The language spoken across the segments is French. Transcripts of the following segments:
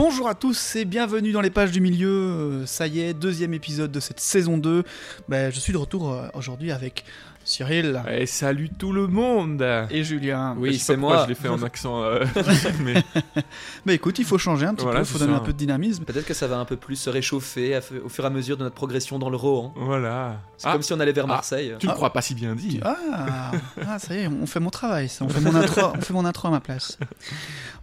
Bonjour à tous et bienvenue dans les pages du milieu. Euh, Ça y est, deuxième épisode de cette saison 2. Ben, je suis de retour euh, aujourd'hui avec Cyril Et salut tout le monde et Julien. Pas c'est moi. Je l'ai fait en accent. euh, mais Mais écoute, il faut changer un petit Voilà, peu, il faut donner ça. un peu de dynamisme. Peut-être que ça va un peu plus se réchauffer au fur et à mesure de notre progression dans le Rohan. voilà. C'est Ah, comme si on allait vers Ah. Marseille. tu ne Ah. crois pas si bien dit. Ah, ah, ça y est, on fait mon travail, ça. On fait mon intro, on fait mon intro à ma place.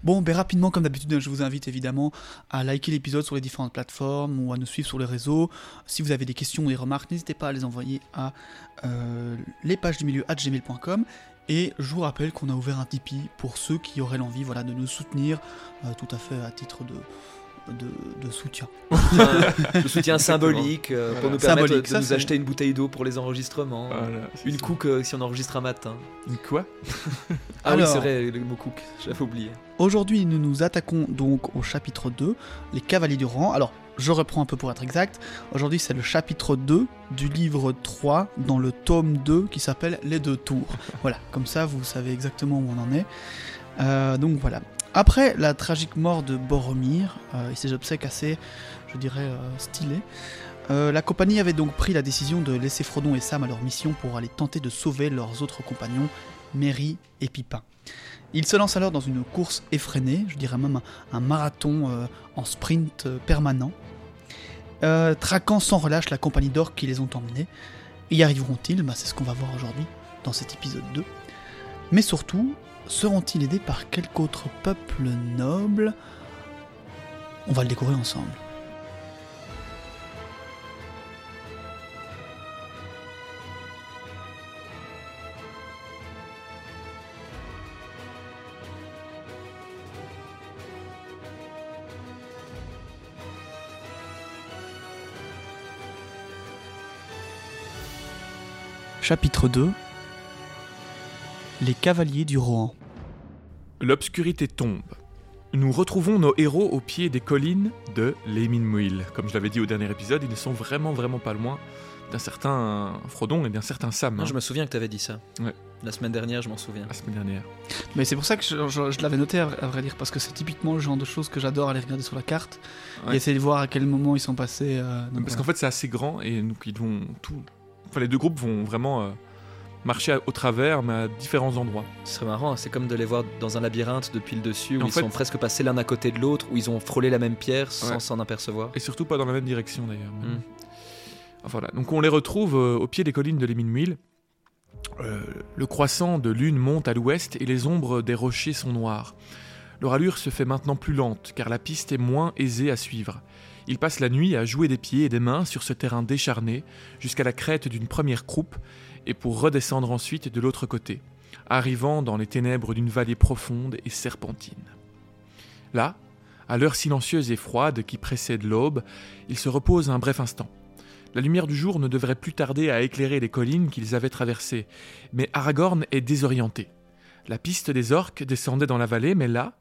Bon, ben rapidement, comme d'habitude, je vous invite évidemment à liker l'épisode sur les différentes plateformes ou à nous suivre sur les réseaux. Si vous avez des questions ou des remarques, n'hésitez pas à les envoyer à euh, les pages du milieu gmail.com. Et je vous rappelle qu'on a ouvert un Tipeee pour ceux qui auraient l'envie voilà, de nous soutenir euh, tout à fait à titre de, de, de soutien. Le soutien symbolique euh, pour nous permettre Symbolique, de ça, nous acheter une bouteille d'eau pour les enregistrements. Voilà, Une ça. cook euh, si on enregistre un matin. Une quoi? Ah Alors. oui, c'est vrai, le mot cook, j'avais oublié. Aujourd'hui, nous nous attaquons donc au chapitre 2, les cavaliers du rang. Alors, je reprends un peu pour être exact. Aujourd'hui, c'est le chapitre 2 du livre 3 dans le tome 2 qui s'appelle Les deux tours. Voilà, comme ça, vous savez exactement où on en est. Euh, donc voilà. Après la tragique mort de Boromir euh, et ses obsèques assez, je dirais, euh, stylées, euh, la compagnie avait donc pris la décision de laisser Frodon et Sam à leur mission pour aller tenter de sauver leurs autres compagnons, Merry et Pipin. Ils se lancent alors dans une course effrénée, je dirais même un, marathon en sprint permanent, traquant sans relâche la compagnie d'orques qui les ont emmenés. Y arriveront-ils? Bah, C'est ce qu'on va voir aujourd'hui dans cet épisode 2. Mais surtout, seront-ils aidés par quelque autre peuple noble? On va le découvrir ensemble. Chapitre 2 Les cavaliers du Rohan. L'obscurité tombe. Nous retrouvons nos héros au pied des collines de Leminmuil. Comme je l'avais dit au dernier épisode, ils ne sont vraiment vraiment pas loin d'un certain Frodon et d'un certain Sam. Non, hein, je me souviens que tu avais dit ça. Ouais. La semaine dernière, je m'en souviens. La semaine dernière. Mais c'est pour ça que je, je- je l'avais noté à, vrai- à vrai dire, parce que c'est typiquement le genre de choses que j'adore aller regarder sur la carte et essayer de voir à quel moment ils sont passés. euh, Parce voilà. qu'en fait, c'est assez grand et donc ils vont tout. Enfin, les deux groupes vont vraiment euh, marcher au travers, mais à différents endroits. Ce serait marrant, c'est comme de les voir dans un labyrinthe depuis le dessus, où En ils fait- sont presque passés l'un à côté de l'autre, où ils ont frôlé la même pierre sans Ouais. s'en apercevoir. Et surtout pas dans la même direction d'ailleurs. mais- Mm. Enfin, Voilà. Donc on les retrouve euh, au pied des collines de l'Eminmuil. Euh, le croissant de lune monte à l'ouest et les ombres des rochers sont noires. Leur allure se fait maintenant plus lente car la piste est moins aisée à suivre. Ils passent la nuit à jouer des pieds et des mains sur ce terrain décharné jusqu'à la crête d'une première croupe et pour redescendre ensuite de l'autre côté, arrivant dans les ténèbres d'une vallée profonde et serpentine. Là, à l'heure silencieuse et froide qui précède l'aube, ils se reposent un bref instant. La lumière du jour ne devrait plus tarder à éclairer les collines qu'ils avaient traversées, mais Aragorn est désorienté. La piste des orques descendait dans la vallée, mais là,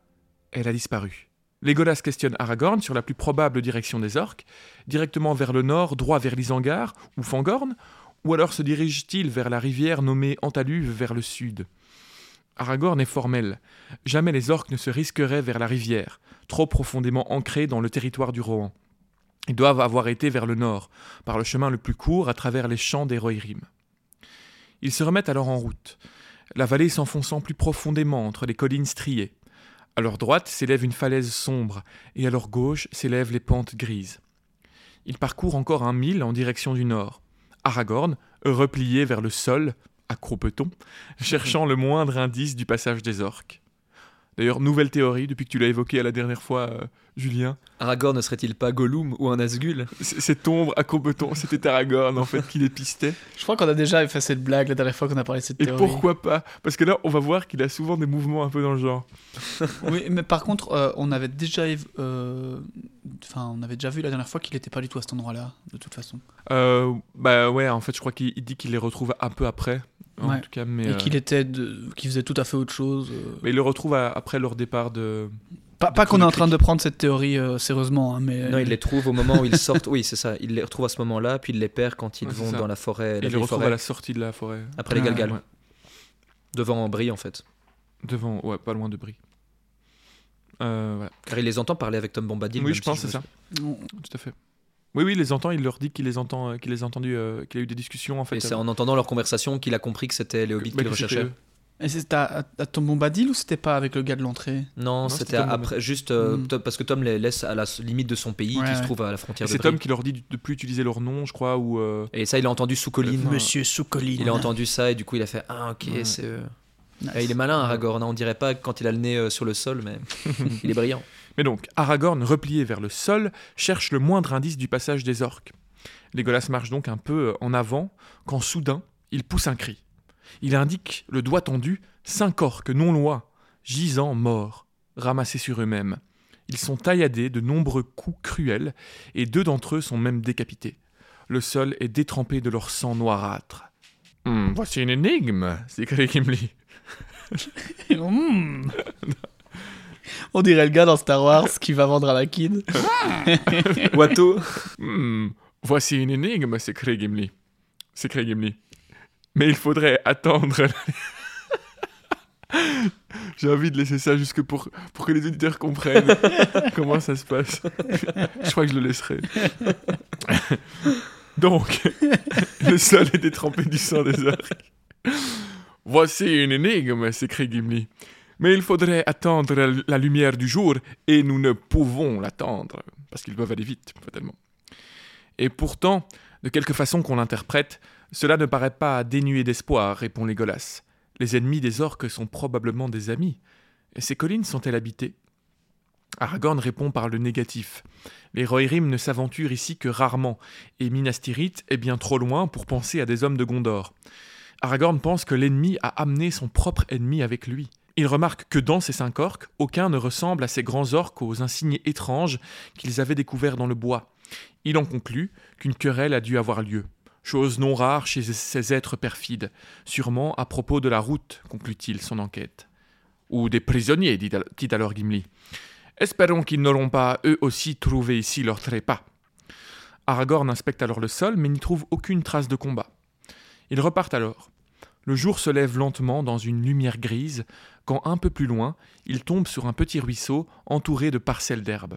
elle a disparu. Legolas questionne Aragorn sur la plus probable direction des orques, directement vers le nord, droit vers l'Isengard ou Fangorn, ou alors se dirige-t-il vers la rivière nommée Antaluve vers le sud? Aragorn est formel. Jamais les orques ne se risqueraient vers la rivière, trop profondément ancrés dans le territoire du Rohan. Ils doivent avoir été vers le nord, par le chemin le plus court à travers les champs des Rohirrim. Ils se remettent alors en route, la vallée s'enfonçant plus profondément entre les collines striées. À leur droite s'élève une falaise sombre, et à leur gauche s'élèvent les pentes grises. Ils parcourent encore un mille en direction du nord. Aragorn, replié vers le sol, à croupeton, cherchant le moindre indice du passage des orques. D'ailleurs, nouvelle théorie, depuis que tu l'as évoqué à la dernière fois, euh, Julien, Aragorn ne serait-il pas Gollum ou un Nazgûl cette ombre à Courbeton, c'était Aragorn en fait qui les pistait. Je crois qu'on a déjà fait cette blague la dernière fois qu'on a parlé de cette Et théorie. pourquoi pas? Parce que là, on va voir qu'il a souvent des mouvements un peu dans le genre. Oui, mais par contre, euh, on avait déjà, euh, enfin, on avait déjà vu la dernière fois qu'il n'était pas du tout à cet endroit-là, de toute façon, Euh, bah ouais, en fait, je crois qu'il il dit qu'il les retrouve un peu après, en Ouais. tout cas, mais, et euh, qu'il était, de... qu'il faisait tout à fait autre chose. euh. mais il le retrouve à- après leur départ de. Pas, qu'on est en train de prendre cette théorie euh, sérieusement, hein, mais Non, il les trouve au moment où ils sortent. Oui, c'est ça. Il les retrouve à ce moment-là, puis il les perd quand ils Ouais, vont dans la forêt, Il les retrouve forêt, à la sortie de la forêt, après les Ah, Galgal, ouais. devant Brie en fait. devant, ouais, pas loin de Brie. Euh, voilà. Car il les entend parler avec Tom Bombadil. Oui, je si pense, c'est ça. Non. Tout à fait. Oui, oui, il les entend, il leur dit qu'il les entend, euh, qu'il les a entendus, euh, qu'il a eu des discussions en fait. Et c'est en entendant leur conversation qu'il a compris que c'était les hobbits qu'il recherchait. Et c'était à, à Tom Bombadil ou c'était pas avec le gars de l'entrée? Non, c'était c'était Tom après, juste euh, Mm. Tom- parce que Tom les laisse à la limite de son pays, Ouais, qui se trouve à la frontière de c'est. Tom qui leur dit de plus utiliser leur nom, je crois, ou. euh, Et ça, il a entendu sous colline. Enfin, Monsieur Soukolin. Il a entendu ça et du coup, il a fait Ah, ok, c'est eux. Nice. Et il est malin, Aragorn. hein. On dirait pas quand il a le nez euh, sur le sol, mais il est brillant. Mais donc, Aragorn, replié vers le sol, cherche le moindre indice du passage des orques. Legolas marche donc un peu euh, en avant, quand soudain, il pousse un cri. Il indique, le doigt tendu, cinq orques non loin, gisant morts, ramassés sur eux-mêmes. Ils sont tailladés de nombreux coups cruels, et deux d'entre eux sont même décapités. Le sol est détrempé de leur sang noirâtre. Hmm, voici une énigme, s'écrie Gimli. Mm. On dirait le gars dans Star Wars qui va vendre à la kid. Watteau. Hmm, voici une énigme, s'écrie Gimli. S'écrie Gimli. Mais il faudrait attendre. J'ai envie de laisser ça jusque pour, pour que les auditeurs comprennent comment ça se passe. Je crois que je le laisserai. Donc, le sol est détrempé du sang des orques. Voici une énigme, s'écrie Gimli. Mais il faudrait attendre la- la lumière du jour, et nous ne pouvons l'attendre, parce qu'ils doivent aller vite, fatalement. Et pourtant, de quelque façon qu'on l'interprète, cela ne paraît pas dénué d'espoir, répond Légolas. Les ennemis des orques sont probablement des amis. Ces collines sont-elles habitées? Aragorn répond par le négatif. Les Rohirrim ne s'aventurent ici que rarement, et Minas Tirith est bien trop loin pour penser à des hommes de Gondor. Aragorn pense que l'ennemi a amené son propre ennemi avec lui. Il remarque que dans ces cinq orques, aucun ne ressemble à ces grands orques aux insignes étranges qu'ils avaient découverts dans le bois. Il en conclut qu'une querelle a dû avoir lieu. Chose non rare chez ces êtres perfides, sûrement à propos de la route, conclut-il son enquête. Ou des prisonniers, dit, al- dit alors Gimli. Espérons qu'ils n'auront pas eux aussi trouvé ici leur trépas. Aragorn inspecte alors le sol, mais n'y trouve aucune trace de combat. Ils repartent alors. Le jour se lève lentement dans une lumière grise, quand un peu plus loin, ils tombent sur un petit ruisseau entouré de parcelles d'herbe.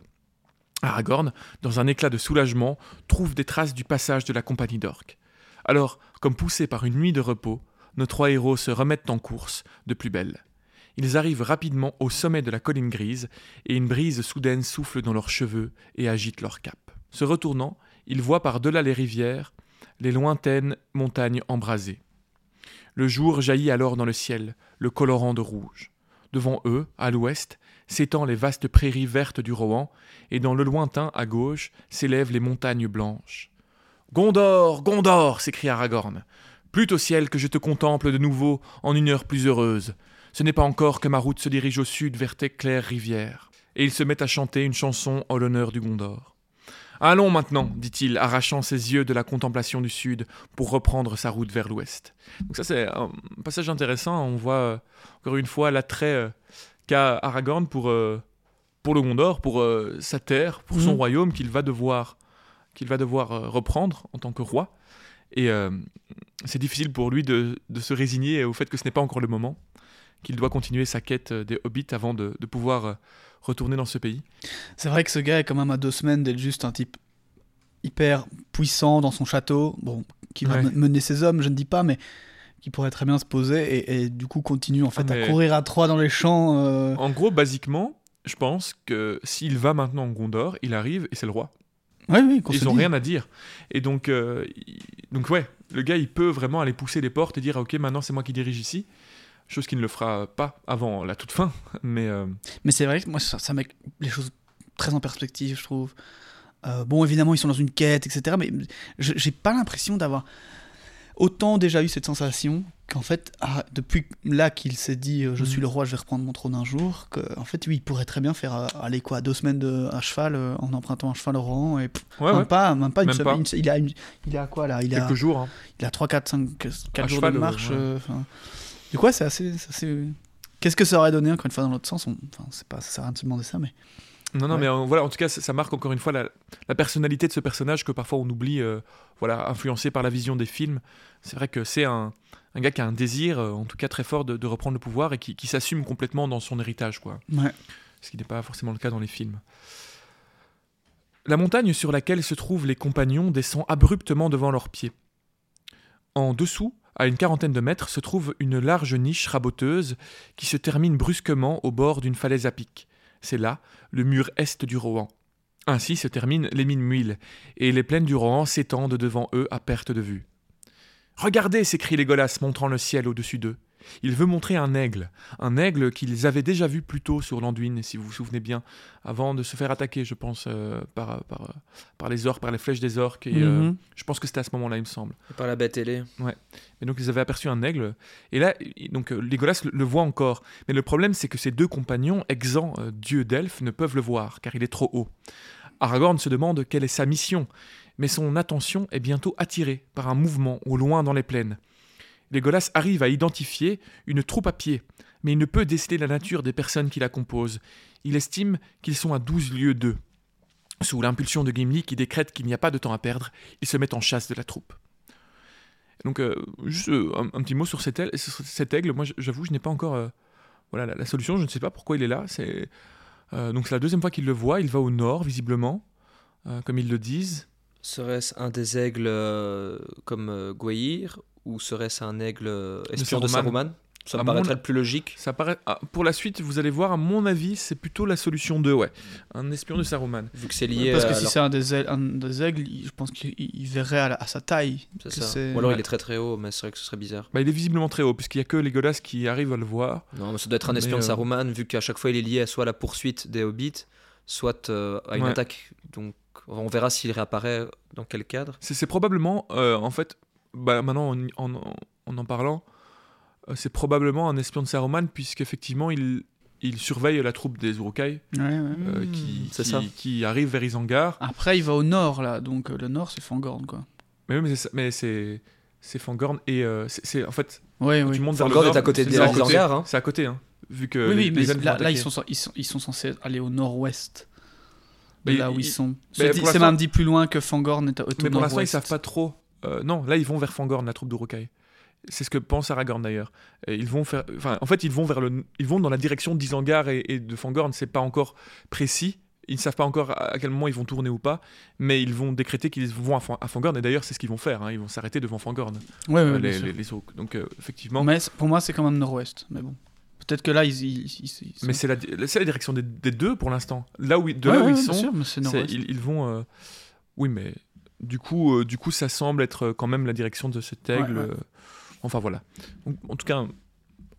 Aragorn, dans un éclat de soulagement, trouve des traces du passage de la compagnie d'orques. Alors, comme poussés par une nuit de repos, nos trois héros se remettent en course, de plus belle. Ils arrivent rapidement au sommet de la colline grise, et une brise soudaine souffle dans leurs cheveux et agite leurs capes. Se retournant, ils voient par-delà les rivières les lointaines montagnes embrasées. Le jour jaillit alors dans le ciel, le colorant de rouge. Devant eux, à l'ouest, s'étendent les vastes prairies vertes du Rohan, et dans le lointain, à gauche, s'élèvent les montagnes blanches. Gondor, Gondor s'écria Aragorn. Plût au ciel que je te contemple de nouveau en une heure plus heureuse. Ce n'est pas encore que ma route se dirige au sud vers tes claires rivières. Et il se met à chanter une chanson en l'honneur du Gondor. Allons maintenant, dit-il, arrachant ses yeux de la contemplation du sud pour reprendre sa route vers l'ouest. Donc ça c'est un passage intéressant, on voit euh, encore une fois l'attrait euh, qu'a Aragorn pour, euh, pour le Gondor, pour euh, sa terre, pour son Mhm. royaume qu'il va devoir, qu'il va devoir euh, reprendre en tant que roi. Et c'est difficile pour lui de, de se résigner au fait que ce n'est pas encore le moment, qu'il doit continuer sa quête des hobbits avant de, de pouvoir retourner dans ce pays. C'est vrai que ce gars est quand même à deux semaines d'être juste un type hyper puissant dans son château, bon, qui va Ouais. mener ses hommes, je ne dis pas, mais qui pourrait très bien se poser et, et du coup continue en fait Ah, à courir à trois dans les champs. euh, En gros, basiquement, je pense que s'il va maintenant en Gondor, il arrive et c'est le roi. Oui, oui, Ils n'ont rien à dire. Et donc, euh, donc ouais, le gars, il peut vraiment aller pousser les portes et dire, ok, maintenant c'est moi qui dirige ici. Chose qu'il ne le fera pas avant la toute fin. Mais euh, Mais c'est vrai que moi, ça, ça met les choses très en perspective, je trouve. Euh, bon, évidemment, ils sont dans une quête, etc. Mais je- j'ai pas l'impression d'avoir autant déjà eu cette sensation qu'en fait, ah, depuis là qu'il s'est dit euh, je suis Mhm. le roi, je vais reprendre mon trône un jour, qu'en fait, oui, il pourrait très bien faire euh, aller quoi, deux semaines de, à cheval euh, en empruntant un cheval au Rohan et pff, ouais, même, ouais, Pas, même pas une Même semaine. pas. une- il, a une- il a quoi là il a, quelques jours. hein. il a 3, 4, 5, 4 À jours cheval, de marche. ouais. euh, du coup, c'est assez. c'est assez- Qu'est-ce que ça aurait donné encore une fois dans l'autre sens on... Enfin, c'est pas, ça sert à rien de se demander ça, mais. Non, non, Ouais. mais euh, voilà, en tout cas, ça, ça marque encore une fois la, la personnalité de ce personnage que parfois on oublie, euh, voilà, influencé par la vision des films. C'est vrai que c'est un, un gars qui a un désir, euh, en tout cas très fort, de, de reprendre le pouvoir et qui, qui s'assume complètement dans son héritage, quoi. Ouais. ce qui n'est pas forcément le cas dans les films. La montagne sur laquelle se trouvent les compagnons descend abruptement devant leurs pieds. En dessous, à une quarantaine de mètres, se trouve une large niche raboteuse qui se termine brusquement au bord d'une falaise à pic. C'est là le mur est du Rohan. Ainsi se terminent les mines Muil, et les plaines du Rohan s'étendent devant eux à perte de vue. Regardez s'écrie Légolas montrant le ciel au-dessus d'eux. Il veut montrer un aigle, un aigle qu'ils avaient déjà vu plus tôt sur l'Anduin, si vous vous souvenez bien, avant de se faire attaquer, je pense, euh, par, par, euh, par les orques, par les flèches des orques. Et, euh, Mhm. je pense que c'était à ce moment-là, il me semble. Par la bête ailée. Et donc ils avaient aperçu un aigle. Et là, donc Legolas le, le voit encore. Mais le problème, c'est que ses deux compagnons, exempts euh, dieux d'elfes, ne peuvent le voir, car il est trop haut. Aragorn se demande quelle est sa mission, mais son attention est bientôt attirée par un mouvement au loin dans les plaines. Legolas arrive à identifier une troupe à pied, mais il ne peut déceler la nature des personnes qui la composent. Il estime qu'ils sont à 12 lieues d'eux. Sous l'impulsion de Gimli qui décrète qu'il n'y a pas de temps à perdre, il se met en chasse de la troupe. Donc, euh, juste euh, un, petit mot sur cet, aigle. Moi, j'avoue, je n'ai pas encore euh, voilà, la, solution. Je ne sais pas pourquoi il est là. C'est donc c'est la deuxième fois qu'il le voit. Il va au nord, visiblement, comme ils le disent. Serait-ce un des aigles comme Gwaihir ou serait-ce un aigle euh, espion de Saruman? Ça me paraîtrait mon- le plus logique. Ça paraît. ah, pour la suite, vous allez voir. À mon avis, c'est plutôt la solution 2, ouais. Un espion de Saruman. Vu que c'est lié Parce que à si leur- c'est un des aigles, un des aigles, il- je pense qu'il il verrait à, la- à sa taille. que ça. Ou alors il est très très haut, mais c'est vrai que ce serait bizarre. Bah, il est visiblement très haut, puisqu'il n'y a que Legolas qui arrive à le voir. Non, mais ça doit être un Mais, espion de euh, Saruman, vu qu'à chaque fois il est lié soit à la poursuite des hobbits, soit euh, à une Ouais. attaque. Donc on verra s'il réapparaît dans quel cadre. C'est c'est probablement, euh, en fait, bah, maintenant en en, en- en en parlant, euh, c'est probablement un espion de Saruman, puisqu'effectivement, il, il surveille la troupe des Urukai. Ouais, ouais. euh, Hmm, qui, qui- ça. qui arrive vers Isengard. Après, il va au nord, là. Donc, euh, le nord, c'est Fangorn, quoi. Mais, oui, mais c'est- mais c'est c'est Fangorn et euh, c'est en fait Oui, quand oui. montes vers le Fangorn nord, est à côté. Isengard, hein. C'est à côté, hein, vu que oui, les, oui, mais les là, là, ils, sont, ils, sont, ils sont censés aller au nord-ouest. De Mais là où ils- ils sont. C'est même dit plus loin que Fangorn est au, au Mais pour l'instant, ils nord-ouest. savent pas trop. Euh, non, là, ils vont vers Fangorn, la troupe d'Urukai. C'est ce que pense Aragorn d'ailleurs. Ils vont faire, enfin, en fait, ils vont vers le, ils vont dans la direction d'Isengard et, et de Fangorn. C'est pas encore précis. Ils ne savent pas encore à quel moment ils vont tourner ou pas, mais ils vont décréter qu'ils vont à, Fan- à Fangorn. Et d'ailleurs, c'est ce qu'ils vont faire. hein. Ils vont s'arrêter devant Fangorn, Ouais, euh, les, les. Donc, euh, effectivement, Mais pour moi, c'est quand même nord-ouest. Mais bon. Peut-être que là, ils. ils, ils- ils- ils mais c'est la, direction des, des deux pour l'instant. Là où, ils- de Ouais, là où ils sont, sûr, mais ils, ils vont. euh, Oui, mais du coup, euh, du coup, ça semble être quand même la direction de cet aigle. Ouais, ouais. euh, Enfin voilà. Donc, en tout cas, un,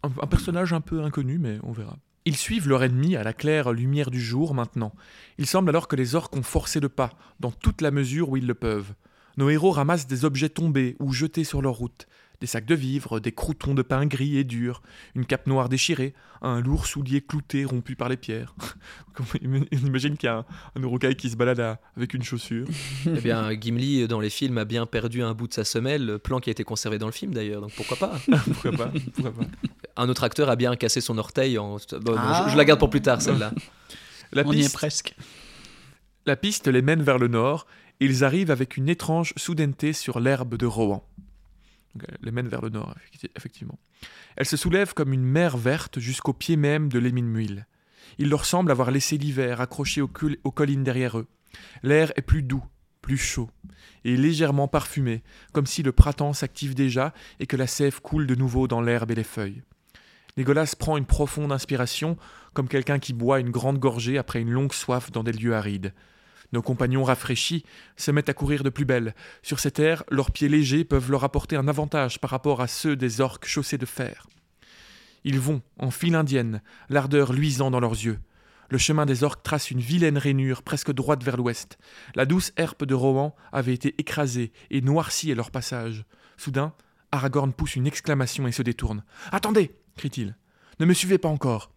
un personnage un peu inconnu, mais on verra. Ils suivent leur ennemi à la claire lumière du jour maintenant. Il semble alors que les orques ont forcé le pas, dans toute la mesure où ils le peuvent. Nos héros ramassent des objets tombés ou jetés sur leur route. Des sacs de vivres, des croutons de pain gris et durs, une cape noire déchirée, un lourd soulier clouté rompu par les pierres. Comme On imagine qu'il y a un, un Urukai qui se balade à- avec une chaussure. Eh bien, Gimli, dans les films, a bien perdu un bout de sa semelle, le plan qui a été conservé dans le film d'ailleurs, donc pourquoi pas Pourquoi pas, pourquoi pas. Un autre acteur a bien cassé son orteil en. Bon, non, Ah. je, je la garde pour plus tard, celle-là. La On y est piste, presque. la piste les mène vers le nord et ils arrivent avec une étrange soudaineté sur l'herbe de Rohan. Elle les mène vers le nord, effecti- effectivement. Elle se soulève comme une mer verte jusqu'au pied même de l'émine Muil. Il leur semble avoir laissé l'hiver accroché aux, aux collines derrière eux. L'air est plus doux, plus chaud, et légèrement parfumé, comme si le printemps s'active déjà et que la sève coule de nouveau dans l'herbe et les feuilles. Légolas prend une profonde inspiration, comme quelqu'un qui boit une grande gorgée après une longue soif dans des lieux arides. Nos compagnons rafraîchis se mettent à courir de plus belle. Sur cette air, leurs pieds légers peuvent leur apporter un avantage par rapport à ceux des orques chaussés de fer. Ils vont, en file indienne, l'ardeur luisant dans leurs yeux. Le chemin des orques trace une vilaine rainure presque droite vers l'ouest. La douce herpe de Rohan avait été écrasée et noircie à leur passage. Soudain, Aragorn pousse une exclamation et se détourne. Attendez crie-t-il. Ne me suivez pas encore.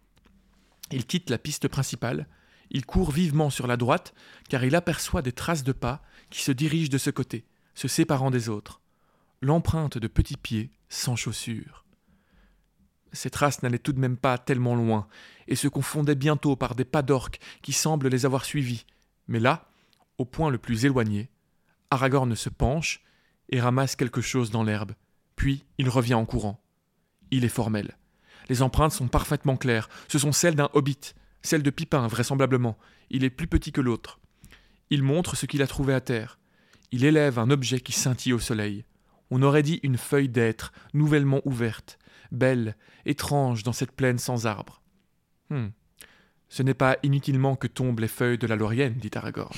Il quitte la piste principale. Il court vivement sur la droite, car il aperçoit des traces de pas qui se dirigent de ce côté, se séparant des autres. L'empreinte de petits pieds sans chaussures. Ces traces n'allaient tout de même pas tellement loin, et se confondaient bientôt par des pas d'orques qui semblent les avoir suivis. Mais là, au point le plus éloigné, Aragorn se penche et ramasse quelque chose dans l'herbe. Puis il revient en courant. Il est formel. Les empreintes sont parfaitement claires. Ce sont celles d'un hobbit. Celle de Pipin, vraisemblablement. Il est plus petit que l'autre. Il montre ce qu'il a trouvé à terre. Il élève un objet qui scintille au soleil. On aurait dit une feuille d'être, nouvellement ouverte, belle, étrange dans cette plaine sans arbres. Hmm. Ce n'est pas inutilement que tombent les feuilles de la laurienne, dit Aragorn.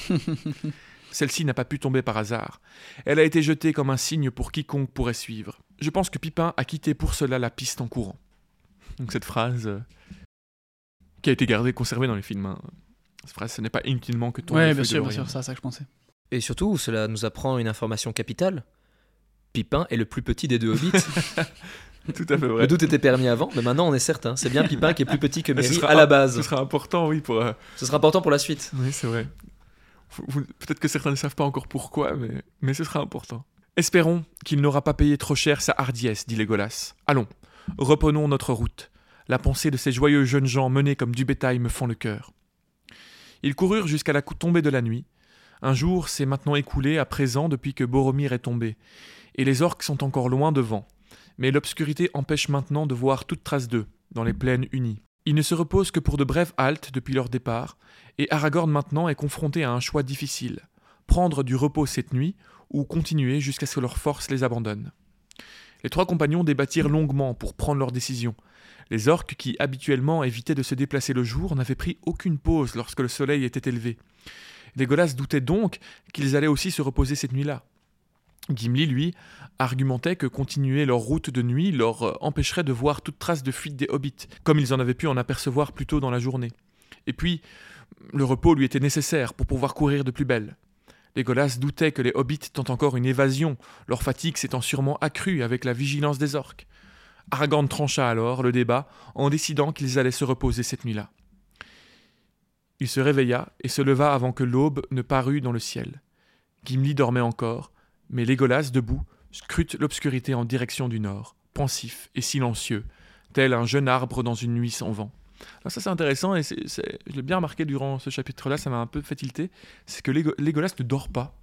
Celle-ci n'a pas pu tomber par hasard. Elle a été jetée comme un signe pour quiconque pourrait suivre. Je pense que Pipin a quitté pour cela la piste en courant. Donc cette phrase euh, qui a été gardée, conservée dans les films. hein. Phrase, ce n'est pas inutilement que Ouais, les bien sûr, bien sûr, c'est ça que je pensais. Et surtout, cela nous apprend une information capitale. Pipin est le plus petit des deux hobbits. Tout à fait vrai. Le doute était permis avant, mais maintenant on est certain. C'est bien Pipin qui est plus petit que Merry sera à la base. Ce sera important, oui, pour. euh, Ce sera important pour la suite. Oui, c'est vrai. Peut-être que certains ne savent pas encore pourquoi, mais, mais ce sera important. Espérons qu'il n'aura pas payé trop cher sa hardiesse, dit Légolas. Allons, reprenons notre route. La pensée de ces joyeux jeunes gens menés comme du bétail me fend le cœur. Ils coururent jusqu'à la tombée de la nuit. Un jour s'est maintenant écoulé à présent depuis que Boromir est tombé, et les orques sont encore loin devant. Mais l'obscurité empêche maintenant de voir toute trace d'eux, dans les plaines unies. Ils ne se reposent que pour de brèves haltes depuis leur départ, et Aragorn maintenant est confronté à un choix difficile prendre du repos cette nuit ou continuer jusqu'à ce que leurs forces les abandonnent. Les trois compagnons débattirent longuement pour prendre leur décision. Les orques, qui habituellement évitaient de se déplacer le jour, n'avaient pris aucune pause lorsque le soleil était élevé. Legolas doutait donc qu'ils allaient aussi se reposer cette nuit-là. Gimli, lui, argumentait que continuer leur route de nuit leur euh, empêcherait de voir toute trace de fuite des hobbits, comme ils en avaient pu en apercevoir plus tôt dans la journée. Et puis, le repos lui était nécessaire pour pouvoir courir de plus belle. Legolas doutait que les hobbits tentent encore une évasion, leur fatigue s'étant sûrement accrue avec la vigilance des orques. Aragorn trancha alors le débat en décidant qu'ils allaient se reposer cette nuit-là. Il se réveilla et se leva avant que l'aube ne parût dans le ciel. Gimli dormait encore, mais Legolas, debout, scrute l'obscurité en direction du nord, pensif et silencieux, tel un jeune arbre dans une nuit sans vent. Alors ça c'est intéressant et je l'ai bien remarqué durant ce chapitre-là, ça m'a un peu fait tilter, c'est que Legolas ne dort pas.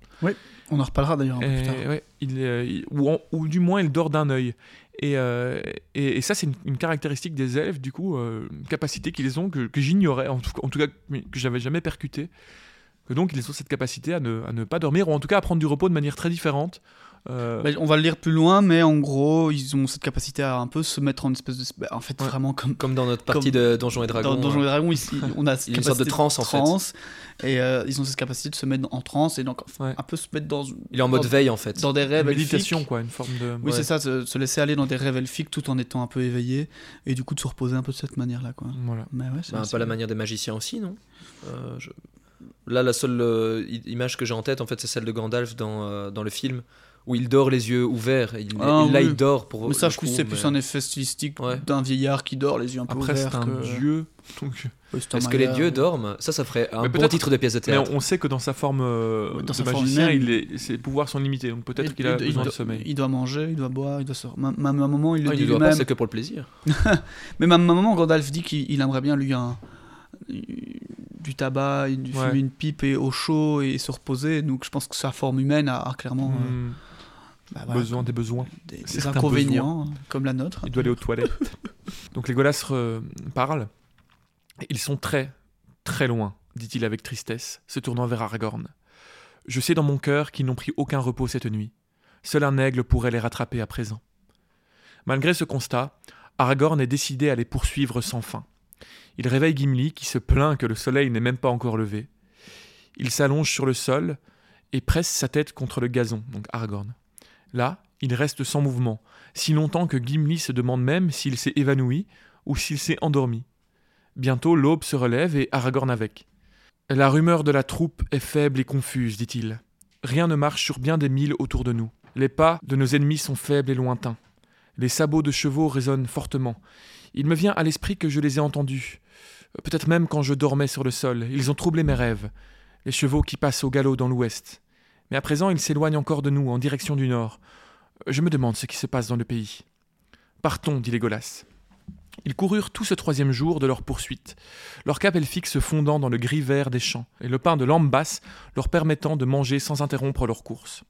On en reparlera d'ailleurs un peu plus tard. ouais, il, euh, il- ou, en- ou du moins il dort d'un œil. Et, euh, et, et ça c'est une, une caractéristique des elfes, du coup, euh, une capacité qu'ils ont que, que j'ignorais, en tout, en tout cas que j'avais jamais percuté. Que donc ils ont cette capacité à ne, à ne pas dormir, ou en tout cas à prendre du repos de manière très différente. Euh, Bah, on va le lire plus loin, mais en gros, ils ont cette capacité à un peu se mettre en espèce de. bah, en fait, Ouais. vraiment comme. Comme dans notre partie Comme de Donjons et Dragons. Dans Donjons et hein. Dragons, ici, on a cette Il y a une sorte de transe, en fait. Et euh, ils ont cette capacité de se mettre en transe et donc Ouais. un peu se mettre dans. Il est en mode dans- veille en fait. Dans des une rêves méditation, elfiques. quoi, une forme de. Oui, Ouais. c'est ça, se, se laisser aller dans des rêves elfiques tout en étant un peu éveillé et du coup de se reposer un peu de cette manière-là, quoi. Voilà. Mais ouais, c'est Bah, c'est- pas la manière des magiciens aussi, non? Euh, je- Là, la seule euh, i- image que j'ai en tête, en fait, c'est celle de Gandalf dans, euh, dans le film, où il dort les yeux ouverts. Il, Ah, là, oui. il dort pour. Mais ça, je trouve c'est plus mais- un effet stylistique Ouais. d'un vieillard qui dort les yeux un peu Après, ouverts. c'est un que- dieu. Donc... Un Est-ce que les dieux dorment? Ça, ça ferait un Mais bon titre de pièce de Mais théâtre. on, on sait que dans sa forme euh, Ouais, dans de sa forme magicien, il est, ses pouvoirs sont limités. Donc peut-être Il- qu'il a il- il besoin de doit- sommeil. Il doit manger, il doit boire, il doit se. Même à un moment, il le Ah, il dit ne doit pas, c'est que pour le plaisir. Mais même à un moment, Gandalf dit qu'il il aimerait bien lui un du tabac, une- Ouais. fumer une pipe et au chaud et se reposer. Donc je pense que sa forme humaine a, a clairement euh, Hmm, bah, voilà, besoin des besoins. des, inconvénients comme la nôtre. Il doit aller aux toilettes. Donc les Golas parlent. Ils sont très, très loin, dit-il avec tristesse, se tournant vers Aragorn. Je sais dans mon cœur qu'ils n'ont pris aucun repos cette nuit. Seul un aigle pourrait les rattraper à présent. Malgré ce constat, Aragorn est décidé à les poursuivre sans fin. Il réveille Gimli, qui se plaint que le soleil n'est même pas encore levé. Il s'allonge sur le sol et presse sa tête contre le gazon, donc Aragorn. Là, il reste sans mouvement, si longtemps que Gimli se demande même s'il s'est évanoui ou s'il s'est endormi. Bientôt l'aube se relève et Aragorn avec. La rumeur de la troupe est faible et confuse, dit-il. Rien ne marche sur bien des milles autour de nous. Les pas de nos ennemis sont faibles et lointains. Les sabots de chevaux résonnent fortement. Il me vient à l'esprit que je les ai entendus. Peut-être même quand je dormais sur le sol. Ils ont troublé mes rêves. Les chevaux qui passent au galop dans l'ouest. Mais à présent, ils s'éloignent encore de nous, en direction du nord. Je me demande ce qui se passe dans le pays. Partons, dit Légolas. Ils coururent tout ce troisième jour de leur poursuite, leur cap se fondant dans le gris vert des champs, et le pain de l'ambasse leur permettant de manger sans interrompre leur course.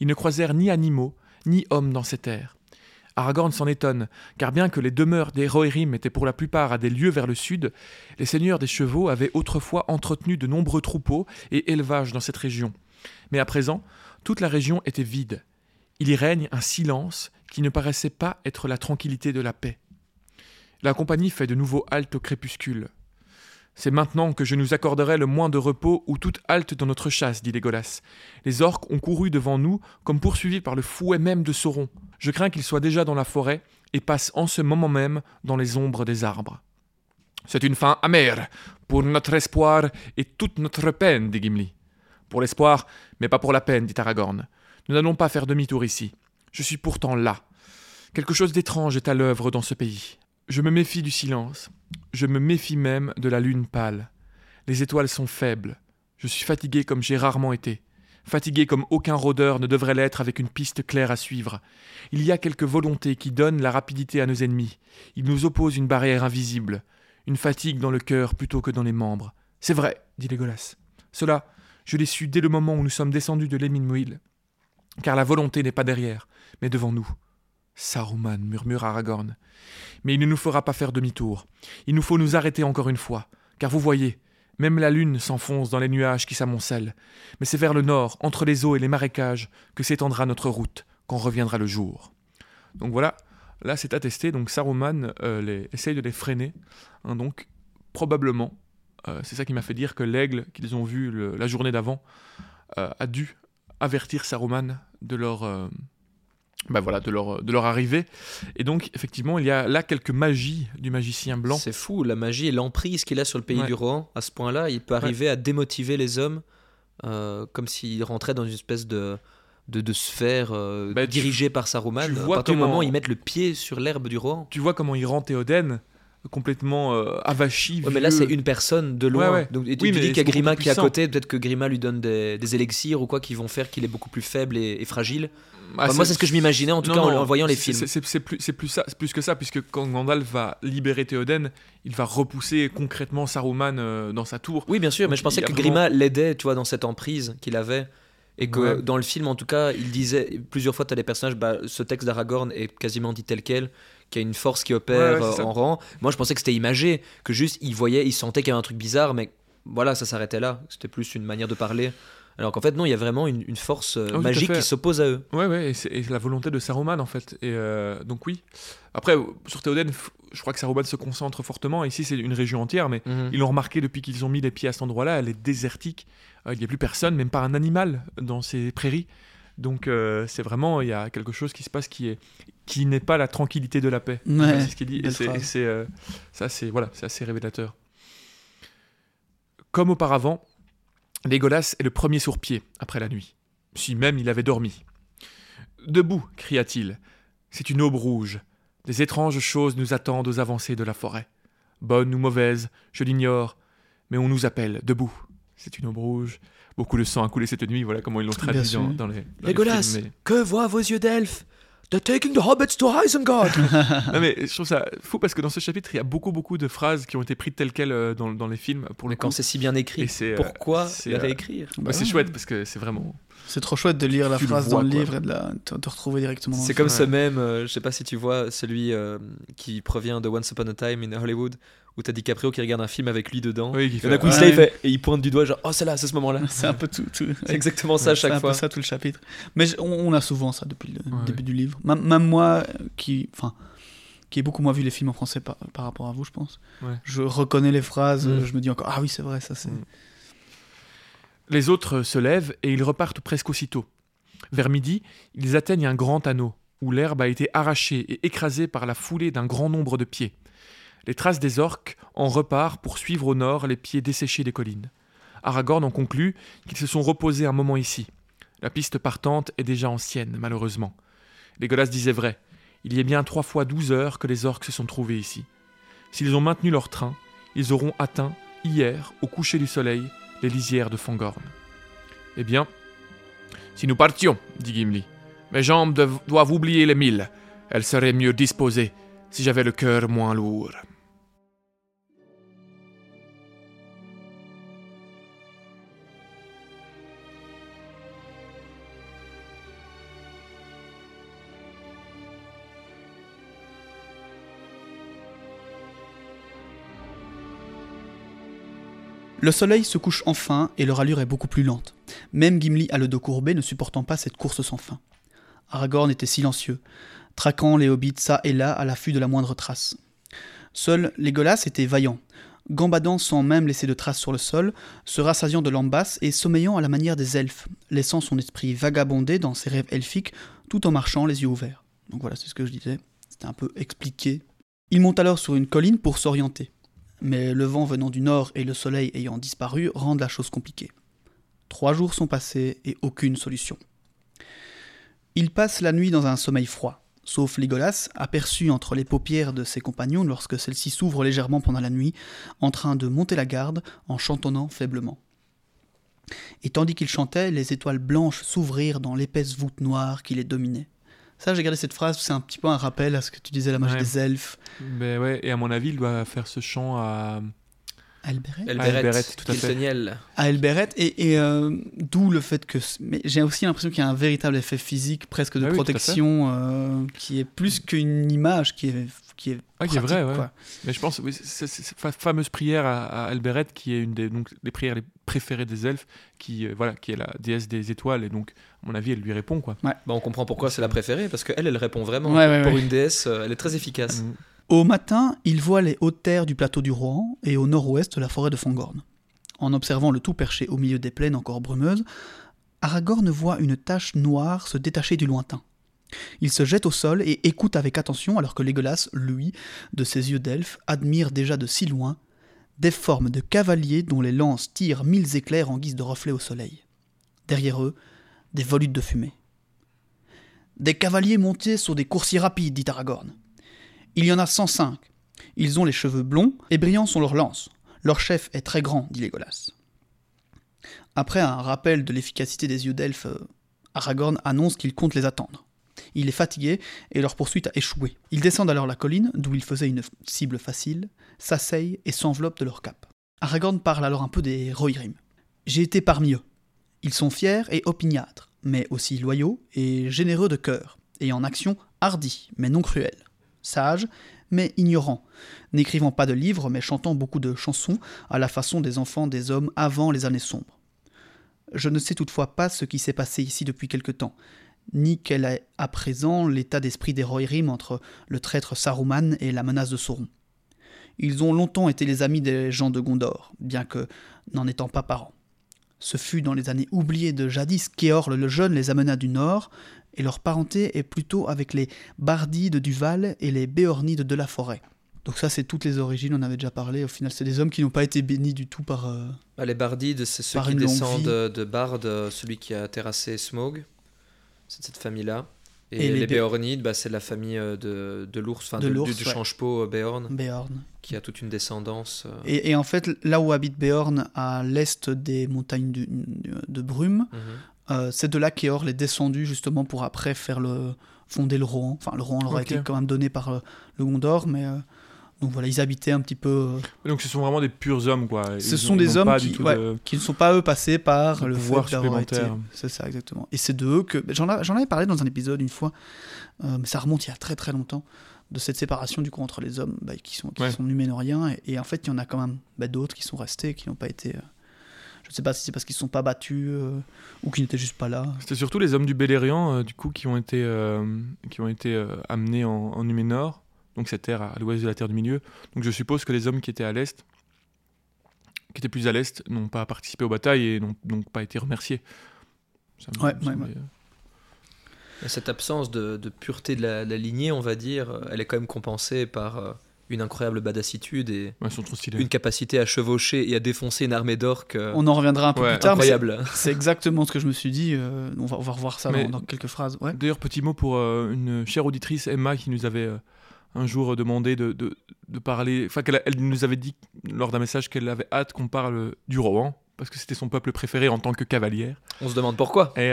Ils ne croisèrent ni animaux, ni hommes dans ces terres. Aragorn s'en étonne, car bien que les demeures des Rohirrim étaient pour la plupart à des lieux vers le sud, les seigneurs des chevaux avaient autrefois entretenu de nombreux troupeaux et élevages dans cette région. Mais à présent, toute la région était vide. Il y règne un silence qui ne paraissait pas être la tranquillité de la paix. La compagnie fait de nouveau halte au crépuscule. C'est maintenant que je nous accorderai le moins de repos ou toute halte dans notre chasse, dit Légolas. Les orques ont couru devant nous comme poursuivis par le fouet même de Sauron. Je crains qu'ils soient déjà dans la forêt et passent en ce moment même dans les ombres des arbres. C'est une fin amère pour notre espoir et toute notre peine, dit Gimli. Pour l'espoir, mais pas pour la peine, dit Aragorn. Nous n'allons pas faire demi-tour ici. Je suis pourtant là. Quelque chose d'étrange est à l'œuvre dans ce pays. Je me méfie du silence. Je me méfie même de la lune pâle. Les étoiles sont faibles. Je suis fatigué comme j'ai rarement été. Fatigué comme aucun rôdeur ne devrait l'être avec une piste claire à suivre. Il y a quelque volonté qui donne la rapidité à nos ennemis. Il nous oppose une barrière invisible. Une fatigue dans le cœur plutôt que dans les membres. C'est vrai, dit Légolas. Cela, je l'ai su dès le moment où nous sommes descendus de l'Eminmuil. Car la volonté n'est pas derrière, mais devant nous. Saruman, murmura Aragorn. Mais il ne nous fera pas faire demi-tour. Il nous faut nous arrêter encore une fois, car vous voyez, même la lune s'enfonce dans les nuages qui s'amoncellent. Mais c'est vers le nord, entre les eaux et les marécages, que s'étendra notre route, quand reviendra le jour. Donc voilà, là c'est attesté, donc Saruman euh, essaye de les freiner. Hein, donc, probablement, euh, c'est ça qui m'a fait dire que l'aigle qu'ils ont vu la journée d'avant euh, a dû avertir Saruman de leur bah voilà, de leur, de leur arrivée. Et donc, effectivement, il y a là quelques magies du magicien blanc. C'est fou, la magie et l'emprise qu'il a sur le pays du roi. À ce point-là, il peut arriver à démotiver les hommes euh, comme s'il rentrait dans une espèce de, de, de sphère euh, bah, dirigée par Saruman. à partir du moment où ils mettent le pied sur l'herbe du roi. Tu vois comment il rend Théoden complètement euh, avachi. mais là, c'est une personne de loin. Donc, et tu, dis qu'il y a Grima qui est à côté, peut-être que Grima lui donne des, des, élixirs ou quoi qui vont faire qu'il est beaucoup plus faible et fragile. Ah, moi, c'est ce que je m'imaginais en tout cas en, voyant les films. C'est plus, plus, ça, plus que ça, puisque quand Gandalf va libérer Théoden, il va repousser concrètement Saruman euh, dans sa tour. Oui, bien sûr, mais je pensais que Grima l'aidait, tu vois, dans cette emprise qu'il avait. Et que dans le film, en tout cas, il disait plusieurs fois, tu as des personnages, bah, ce texte d'Aragorn est quasiment dit tel quel, qu'il y a une force qui opère euh, en rang. Moi, je pensais que c'était imagé, que juste il voyait, il sentait qu'il y avait un truc bizarre, mais voilà, ça s'arrêtait là. C'était plus une manière de parler. Alors qu'en fait, non, il y a vraiment une, force euh, magique qui s'oppose à eux. Ouais, ouais, et c'est la volonté de Saruman en fait. Et euh, donc, oui. Après, sur Théoden, je crois que Saruman se concentre fortement. Ici, c'est une région entière, mais mhm. ils l'ont remarqué depuis qu'ils ont mis les pieds à cet endroit-là. Elle est désertique. Euh, il n'y a plus personne, même pas un animal dans ces prairies. Donc, c'est vraiment, il y a quelque chose qui se passe qui est qui n'est pas la tranquillité de la paix. c'est ce qu'il dit. Et c'est ça, c'est voilà, c'est assez révélateur. Comme auparavant, Légolas est le premier sur pied après la nuit, si même il avait dormi. Debout, cria-t-il. C'est une aube rouge. Des étranges choses nous attendent aux avancées de la forêt. Bonnes ou mauvaises, je l'ignore, mais on nous appelle debout. C'est une aube rouge. Beaucoup de sang a coulé cette nuit, voilà comment ils l'ont traduit dans, les. Légolas, que voient vos yeux d'elfe? They're taking the hobbits to Isengard. non mais je trouve ça fou parce que dans ce chapitre il y a beaucoup beaucoup de phrases qui ont été prises telles quelles euh, dans, dans les films pour le quand c'est si bien écrit. Euh, pourquoi les euh, réécrire? bah, C'est chouette parce que c'est vraiment. C'est trop chouette de lire la phrase dans le livre et de, la, de, retrouver directement. C'est comme ce même, je sais pas si tu vois celui qui provient de Once Upon a Time in Hollywood où t'as DiCaprio qui regarde un film avec lui dedans. Oui, qui fait, et d'un coup, il fait et il pointe du doigt genre oh c'est là, c'est ce moment-là. C'est un peu tout. c'est exactement ça à chaque fois. C'est un peu ça tout le chapitre. Mais on, a souvent ça depuis le début du livre. Même moi qui, enfin, qui ai beaucoup moins vu les films en français par, par rapport à vous, je pense. Je reconnais les phrases, mm. je me dis encore ah oui c'est vrai ça c'est. Mm. Les autres se lèvent et ils repartent presque aussitôt. Vers midi, ils atteignent un grand anneau où l'herbe a été arrachée et écrasée par la foulée d'un grand nombre de pieds. Les traces des orques en repartent pour suivre au nord les pieds desséchés des collines. Aragorn en conclut qu'ils se sont reposés un moment ici. La piste partante est déjà ancienne, malheureusement. Légolas disait vrai. Il y a bien trois fois douze heures que les orques se sont trouvés ici. S'ils ont maintenu leur train, ils auront atteint, hier, au coucher du soleil, les lisières de Fangorn. Eh bien, si nous partions, dit Gimli, mes jambes doivent oublier les mille. Elles seraient mieux disposées si j'avais le cœur moins lourd. Le soleil se couche enfin et leur allure est beaucoup plus lente. Même Gimli a le dos courbé, ne supportant pas cette course sans fin. Aragorn était silencieux, traquant les hobbits ça et là à l'affût de la moindre trace. Seul Legolas était vaillant, gambadant sans même laisser de traces sur le sol, se rassasiant de lambasse et sommeillant à la manière des elfes, laissant son esprit vagabonder dans ses rêves elfiques tout en marchant les yeux ouverts. Donc voilà, c'est ce que je disais, c'était un peu expliqué. Il monte alors sur une colline pour s'orienter. Mais le vent venant du nord et le soleil ayant disparu rendent la chose compliquée. Trois jours sont passés et aucune solution. Il passe la nuit dans un sommeil froid sauf Legolas, aperçu entre les paupières de ses compagnons lorsque celle-ci s'ouvre légèrement pendant la nuit, en train de monter la garde en chantonnant faiblement. Et tandis qu'il chantait, les étoiles blanches s'ouvrirent dans l'épaisse voûte noire qui les dominait. Ça, j'ai gardé cette phrase, c'est un petit peu un rappel à ce que tu disais, la magie des elfes. Ben ouais, et à mon avis, il doit faire ce chant à, Alberet Alberet, tout à fait. À Alberet, et, et euh, d'où le fait que. Mais j'ai aussi l'impression qu'il y a un véritable effet physique, presque de ah protection, euh, qui est plus qu'une image, qui est qui est, ah, qui est vrai, ouais. Mais je pense, oui, c'est cette fameuse prière à, Alberet, qui est une des, donc, des prières les préférées des elfes, qui, euh, voilà, qui est la déesse des étoiles, et donc, à mon avis, elle lui répond. Quoi. Ouais. Bah, on comprend pourquoi c'est la préférée, parce qu'elle, elle répond vraiment. Pour une déesse, elle est très efficace. Mm. Au matin, il voit les hautes terres du plateau du Rohan et au nord-ouest la forêt de Fangorn. En observant le tout perché au milieu des plaines encore brumeuses, Aragorn voit une tache noire se détacher du lointain. Il se jette au sol et écoute avec attention alors que Legolas, lui, de ses yeux d'elfe, admire déjà de si loin des formes de cavaliers dont les lances tirent mille éclairs en guise de reflets au soleil. Derrière eux, des volutes de fumée. Des cavaliers montés sur des coursiers rapides, dit Aragorn. Il y en a 105. Ils ont les cheveux blonds et brillants sont leurs lances. Leur chef est très grand, dit Legolas. Après un rappel de l'efficacité des yeux d'elfe, euh, Aragorn annonce qu'il compte les attendre. Il est fatigué et leur poursuite a échoué. Ils descendent alors la colline, d'où il faisait une cible facile, s'asseyent et s'enveloppent de leur cape. Aragorn parle alors un peu des Rohirrim. J'ai été parmi eux. Ils sont fiers et opiniâtres, mais aussi loyaux et généreux de cœur, et en action hardis, mais non cruels sage, mais ignorant, n'écrivant pas de livres, mais chantant beaucoup de chansons à la façon des enfants des hommes avant les années sombres. Je ne sais toutefois pas ce qui s'est passé ici depuis quelque temps, ni quel est à présent l'état d'esprit des Rohirrim entre le traître Saruman et la menace de Sauron. Ils ont longtemps été les amis des gens de Gondor, bien que n'en étant pas parents. Ce fut dans les années oubliées de jadis qu'Eorl le Jeune les amena du nord, et leur parenté est plutôt avec les Bardides du Val et les Béornides de la forêt. Donc ça, c'est toutes les origines, on avait déjà parlé. Au final, c'est des hommes qui n'ont pas été bénis du tout par... Euh, bah, les Bardides, c'est ceux qui descendent de Bard, celui qui a terrassé Smog. C'est cette famille-là. Et, les, Béornides, bah, c'est la famille euh, de, de l'ours, enfin de, du, du change-peau euh, Béorn, qui a toute une descendance. Et, en fait, là où habite Béorn, à l'est des montagnes de, de brume, mhm. Euh, c'est de là qu'Eor est descendu justement pour après faire le fonder le Rohan. Enfin, le Rohan leur a été quand même donné par euh, le Gondor, mais euh, donc voilà, ils habitaient un petit peu. Donc ce sont vraiment des purs hommes, quoi. ce sont des hommes qui, qui, ne sont pas eux passés par le pouvoir supplémentaire. C'est ça exactement. Et c'est de eux que j'en avais parlé dans un épisode une fois, mais ça remonte il y a très très longtemps de cette séparation du coup entre les hommes bah, qui sont qui sont numénoriens et, et, en fait il y en a quand même bah, d'autres qui sont restés qui n'ont pas été je ne sais pas si c'est parce qu'ils ne sont pas battus euh, ou qu'ils n'étaient juste pas là. C'était surtout les hommes du Beleriand, euh, du coup, qui ont été, euh, qui ont été amenés en, en, Numénor, donc cette terre à, l'ouest de la Terre du Milieu. Donc je suppose que les hommes qui étaient à l'est, qui étaient plus à l'est, n'ont pas participé aux batailles et n'ont donc pas été remerciés. ouais, ouais, Cette absence de, de pureté de la, la, lignée, on va dire, elle est quand même compensée par une incroyable badassitude et une capacité à chevaucher et à défoncer une armée d'orques. Euh, on en reviendra un peu plus tard. Incroyable. C'est exactement ce que je me suis dit. Euh, on, va, on, va, revoir ça dans, quelques phrases. Ouais. D'ailleurs, petit mot pour euh, une chère auditrice, Emma, qui nous avait un jour demandé de, de, de parler. Enfin, qu'elle elle nous avait dit lors d'un message qu'elle avait hâte qu'on parle du Rohan, parce que c'était son peuple préféré en tant que cavalière. On se demande pourquoi. Et,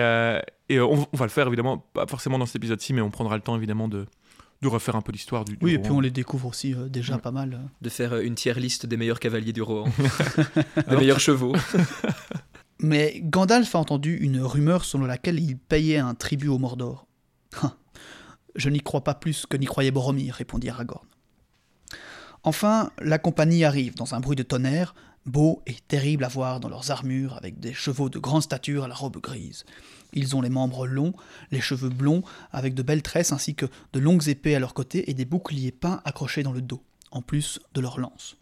et on, on, va le faire évidemment, pas forcément dans cet épisode-ci, mais on prendra le temps évidemment de de refaire un peu l'histoire du, Oui, et puis on les découvre aussi euh, déjà pas mal. De faire euh, une tiers liste des meilleurs cavaliers du Rohan, des meilleurs chevaux. Mais Gandalf a entendu une rumeur selon laquelle il payait un tribut au Mordor. Hein. Je n'y crois pas plus que n'y croyait Boromir, répondit Aragorn. Enfin, la compagnie arrive dans un bruit de tonnerre, beaux et terribles à voir dans leurs armures, avec des chevaux de grande stature à la robe grise. Ils ont les membres longs, les cheveux blonds, avec de belles tresses, ainsi que de longues épées à leurs côtés et des boucliers peints accrochés dans le dos, en plus de leurs lances.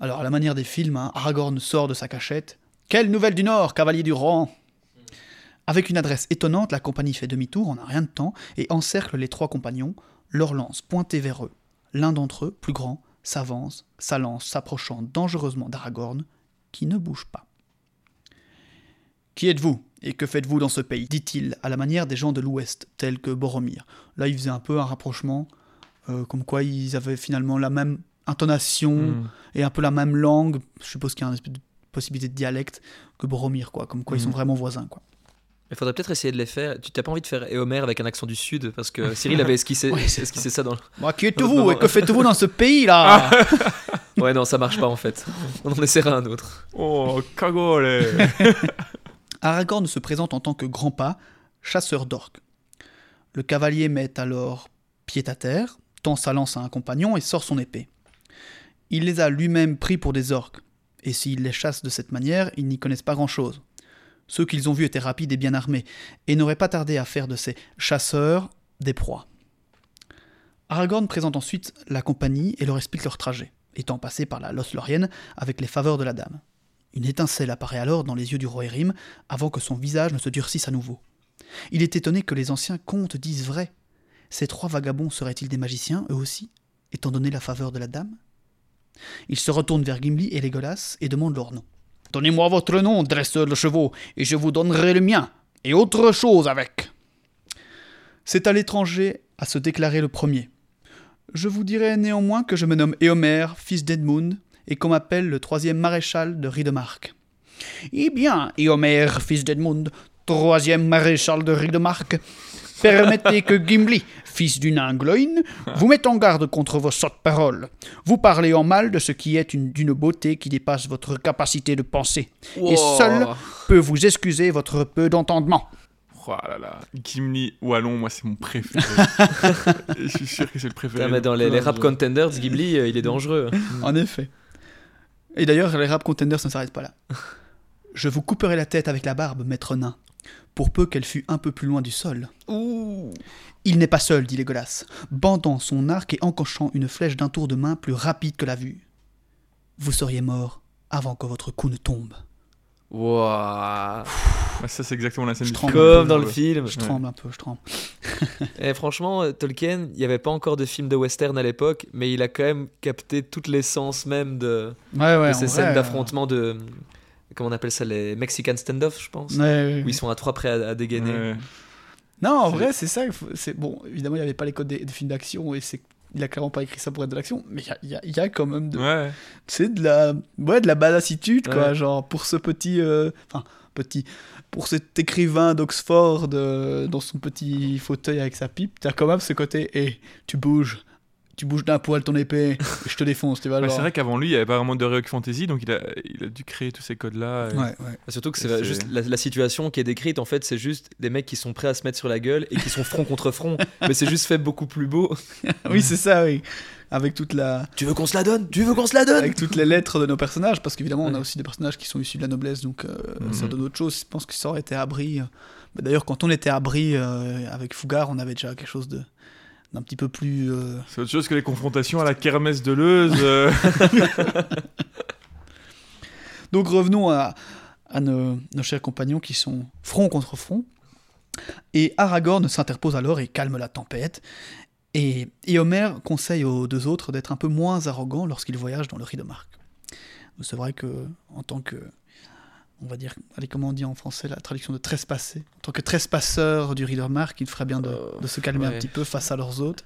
Alors, à la manière des films, hein, Aragorn sort de sa cachette. Quelle nouvelle du Nord, cavalier du rang Avec une adresse étonnante, la compagnie fait demi-tour en un rien de temps et encercle les trois compagnons, leurs lances pointées vers eux. L'un d'entre eux, plus grand, s'avance, sa lance s'approchant dangereusement d'Aragorn, qui ne bouge pas. Qui êtes-vous et que faites-vous dans ce pays dit-il à la manière des gens de l'Ouest, tels que Boromir. Là, il faisait un peu un rapprochement, euh, comme quoi ils avaient finalement la même intonation hmm. et un peu la même langue. Je suppose qu'il y a une espèce de possibilité de dialecte que Boromir, quoi. Comme quoi ils sont hmm. vraiment voisins, quoi. Il faudrait peut-être essayer de les faire. Tu t'as pas envie de faire Éomer avec un accent du sud parce que Cyril avait esquissé, esquissé ça dans. Moi, qui êtes-vous et que faites-vous dans ce pays là Ouais, non, ça marche pas en fait. On en essaiera un autre. Oh, cagole Aragorn se présente en tant que grand pas, chasseur d'orques. Le cavalier met alors pied à terre, tend sa lance à un compagnon et sort son épée. Il les a lui-même pris pour des orques, et s'ils les chassent de cette manière, ils n'y connaissent pas grand-chose. Ceux qu'ils ont vus étaient rapides et bien armés, et n'auraient pas tardé à faire de ces chasseurs des proies. Aragorn présente ensuite la compagnie et leur explique leur trajet, étant passé par la Lothlorienne avec les faveurs de la dame. Une étincelle apparaît alors dans les yeux du roi Erim avant que son visage ne se durcisse à nouveau. Il est étonné que les anciens contes disent vrai. Ces trois vagabonds seraient-ils des magiciens, eux aussi, étant donné la faveur de la dame? Il se retourne vers Gimli et Legolas et demande leur nom. Donnez-moi votre nom, dresseur de chevaux, et je vous donnerai le mien, et autre chose avec. C'est à l'étranger à se déclarer le premier. Je vous dirai néanmoins que je me nomme Éomer, fils d'Edmund, et qu'on m'appelle le troisième maréchal de Ridemark. Eh bien, Éomer, fils d'Edmund, troisième maréchal de Ridemark, Permettez que Gimli, fils d'une Angloïne, vous mette en garde contre vos sottes paroles. Vous parlez en mal de ce qui est d'une beauté qui dépasse votre capacité de penser. Et seul peut vous excuser votre peu d'entendement. Oh là là, Gimli Wallon, moi c'est mon préféré. je suis sûr que c'est le préféré. dans les, rap contenders, Gimli, euh, il est dangereux. en effet. Et d'ailleurs, les rap contenders ne s'arrêtent pas là. Je vous couperai la tête avec la barbe, maître nain pour peu qu'elle fût un peu plus loin du sol. Il n'est pas seul, dit Légolas, bandant son arc et encochant une flèche d'un tour de main plus rapide que la vue. Vous seriez mort avant que votre coup ne tombe. Waouh Ça, c'est exactement la scène du film. Comme dans le film. Je tremble un peu, je tremble. et franchement, euh, Tolkien, il n'y avait pas encore de film de western à l'époque, mais il a quand même capté toute l'essence même de, ces scènes d'affrontement de comment on appelle ça, les Mexican standoff, je pense, où ils sont à trois prêts à, dégainer. Non, en vrai, c'est ça. C'est bon. Évidemment, il n'y avait pas les codes des, films d'action et c'est il a clairement pas écrit ça pour être de l'action, mais il y, y a, quand même de, c'est de la, ouais, de la badassitude, quoi. Genre pour ce petit, euh, enfin petit, pour cet écrivain d'Oxford euh, dans son petit fauteuil avec sa pipe, tu as quand même ce côté, et tu bouges, tu bouges d'un poil ton épée, je te défonce, tu vois. c'est vrai qu'avant lui, il n'y avait pas vraiment de Rock Fantasy, donc il a, il a dû créer tous ces codes-là. Ouais, ouais. Surtout que c'est juste la, situation qui est décrite, en fait, c'est juste des mecs qui sont prêts à se mettre sur la gueule et qui sont front contre front, mais c'est juste fait beaucoup plus beau. oui, c'est ça, oui. Avec toute la. Tu veux qu'on se la donne? Tu veux qu'on se la donne? Avec toutes les lettres de nos personnages, parce qu'évidemment, on a aussi des personnages qui sont issus de la noblesse, donc euh, mhm. ça donne autre chose. Je pense que ça aurait été abri. Euh, d'ailleurs, quand on était abri euh, avec Fougar, on avait déjà quelque chose de un petit peu plus. Euh, C'est autre chose que les confrontations à la kermesse de Leuze. Euh. Donc revenons à, nos, chers compagnons qui sont front contre front. Et Aragorn s'interpose alors et calme la tempête. Et, et Homer conseille aux deux autres d'être un peu moins arrogants lorsqu'ils voyagent dans le Ridemark. C'est vrai que en tant que on va dire, allez, comment on dit en français la traduction de trespasser En tant que trespasseur du Readermark, il ferait bien de, euh, se calmer un petit peu face à leurs hôtes.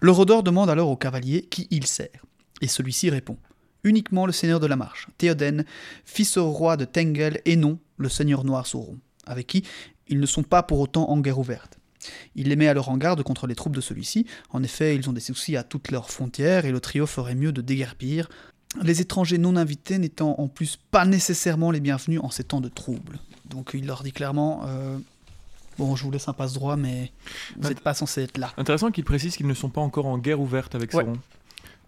Le rôdeur demande alors au cavalier qui il sert, et celui-ci répond Uniquement le seigneur de la marche, Théoden, fils au roi de Tengel, et non le seigneur noir Sauron, avec qui ils ne sont pas pour autant en guerre ouverte. Il les met alors en garde contre les troupes de celui-ci. En effet, ils ont des soucis à toutes leurs frontières et le trio ferait mieux de déguerpir les étrangers non invités n'étant en plus pas nécessairement les bienvenus en ces temps de troubles. Donc il leur dit clairement euh, Bon, je vous laisse un passe droit, mais vous n'êtes pas censé être là. Intéressant qu'il précise qu'ils ne sont pas encore en guerre ouverte avec Sauron.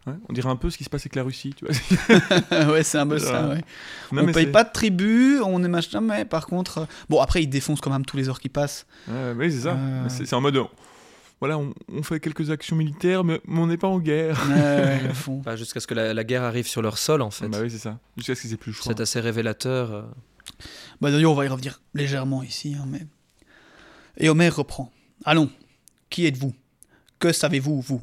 on dirait un peu ce qui se passe avec la Russie, tu vois. ouais, c'est un peu ça, ouais. on paye pas de tribut, on est machin, mais par contre. Euh, bon, après, ils défoncent quand même tous les heures qui passent. oui, c'est ça. Euh. C'est en mode. Voilà, on, fait quelques actions militaires, mais, on n'est pas en guerre. Bah, jusqu'à ce que la, guerre arrive sur leur sol, en fait. Bah oui, c'est ça. Jusqu'à ce qu'ils aient plus le choix. C'est assez révélateur. Euh. Bah d'ailleurs, on va y revenir légèrement ici, hein, mais. Et Homer reprend. Allons, qui êtes-vous? Que savez-vous, vous?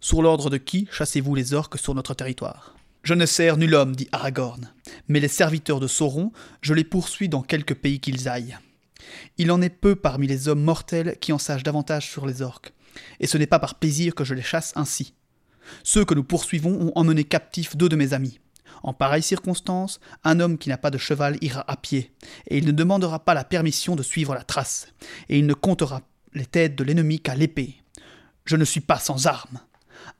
Sur l'ordre de qui chassez-vous les orques sur notre territoire? Je ne sers nul homme, dit Aragorn, mais les serviteurs de Sauron, je les poursuis dans quelque pays qu'ils aillent. Il en est peu parmi les hommes mortels qui en sachent davantage sur les orques, et ce n'est pas par plaisir que je les chasse ainsi. Ceux que nous poursuivons ont emmené captifs deux de mes amis. En pareille circonstance, un homme qui n'a pas de cheval ira à pied, et il ne demandera pas la permission de suivre la trace, et il ne comptera les têtes de l'ennemi qu'à l'épée. Je ne suis pas sans armes.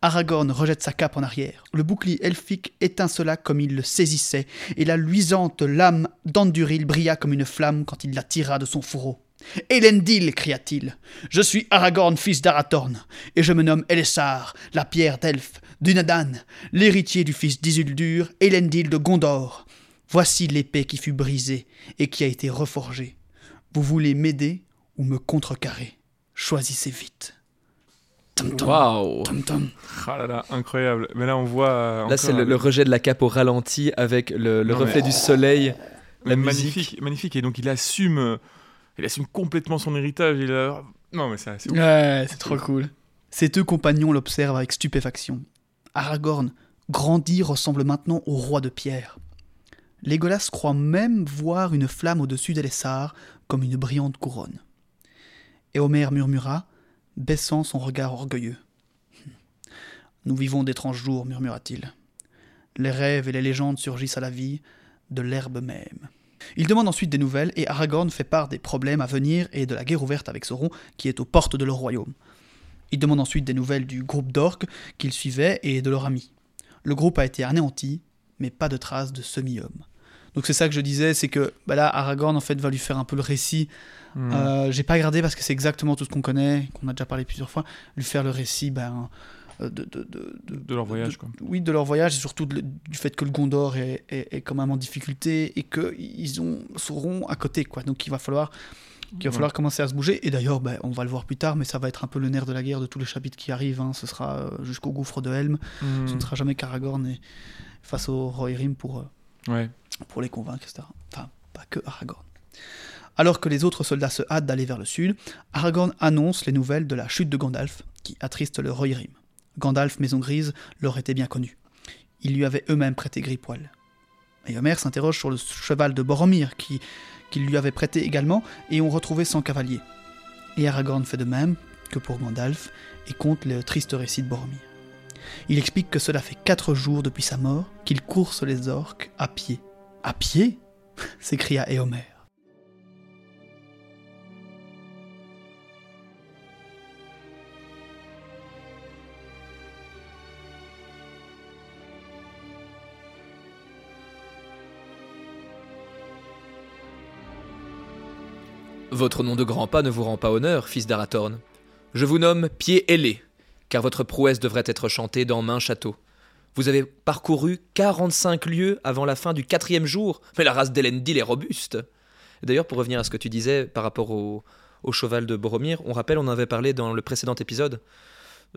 Aragorn rejette sa cape en arrière. Le bouclier elfique étincela comme il le saisissait, et la luisante lame d'Anduril brilla comme une flamme quand il la tira de son fourreau. Elendil cria-t-il. Je suis Aragorn, fils d'Arathorn, et je me nomme Elessar, la pierre d'Elfe, Dunadan, l'héritier du fils d'Isildur, Elendil de Gondor. Voici l'épée qui fut brisée et qui a été reforgée. Vous voulez m'aider ou me contrecarrer? Choisissez vite. Waouh Ah là là, incroyable. Mais là, on voit. Euh, là, c'est le, rejet de la cape au ralenti avec le, reflet du soleil. La magnifique, magnifique. Et donc, il assume, euh, il assume complètement son héritage. Il a... Non, mais c'est Ouais, c'est trop cool. Ces deux compagnons l'observent avec stupéfaction. Aragorn, grandi, ressemble maintenant au roi de pierre. Légolas croit même voir une flamme au-dessus d'Elessar comme une brillante couronne. Et Homer murmura, baissant son regard orgueilleux. Nous vivons d'étranges jours, murmura-t-il. Les rêves et les légendes surgissent à la vie, de l'herbe même. Il demande ensuite des nouvelles et Aragorn fait part des problèmes à venir et de la guerre ouverte avec Sauron qui est aux portes de leur royaume. Il demande ensuite des nouvelles du groupe d'orques qu'il suivait et de leur ami. Le groupe a été anéanti, mais pas de traces de semi-homme. Donc c'est ça que je disais, c'est que bah là, Aragorn en fait va lui faire un peu le récit. Hmm. Euh, j'ai pas regardé parce que c'est exactement tout ce qu'on connaît, qu'on a déjà parlé plusieurs fois. Lui faire le récit ben, de, de, de, de, leur voyage. quoi. Oui, de leur voyage et surtout du fait que le Gondor est, est, quand même en difficulté et qu'ils ont Sauron à côté. quoi. Donc il va falloir qu'il va falloir commencer à se bouger. Et d'ailleurs, ben, on va le voir plus tard, mais ça va être un peu le nerf de la guerre de tous les chapitres qui arrivent. Hein. Ce sera euh, jusqu'au gouffre de Helm. Hmm. Ce ne sera jamais Karagorn et face au Rohirrim pour, ouais pour les convaincre, etc. Enfin, pas que Aragorn. Alors que les autres soldats se hâtent d'aller vers le sud, Aragorn annonce les nouvelles de la chute de Gandalf, qui attriste le Rohirrim. Gandalf, Maison Grise, leur était bien connu. Ils lui avaient eux-mêmes prêté Gris-Poil. Et Homer s'interroge sur le cheval de Boromir, qui, qu'il lui avait prêté également, et ont retrouvé son cavalier. Et Aragorn fait de même que pour Gandalf, et compte le triste récit de Boromir. Il explique que cela fait quatre jours depuis sa mort qu'il course les orques à pied à pied? s'écria Éomer. Votre nom de grand pas ne vous rend pas honneur, fils d'Arathorn. Je vous nomme Pied ailé, car votre prouesse devrait être chantée dans main château. Vous avez parcouru 45 lieues avant la fin du quatrième jour, mais la race d'Elendil est robuste. D'ailleurs, pour revenir à ce que tu disais par rapport au, cheval de Boromir, on rappelle, on en avait parlé dans le précédent épisode.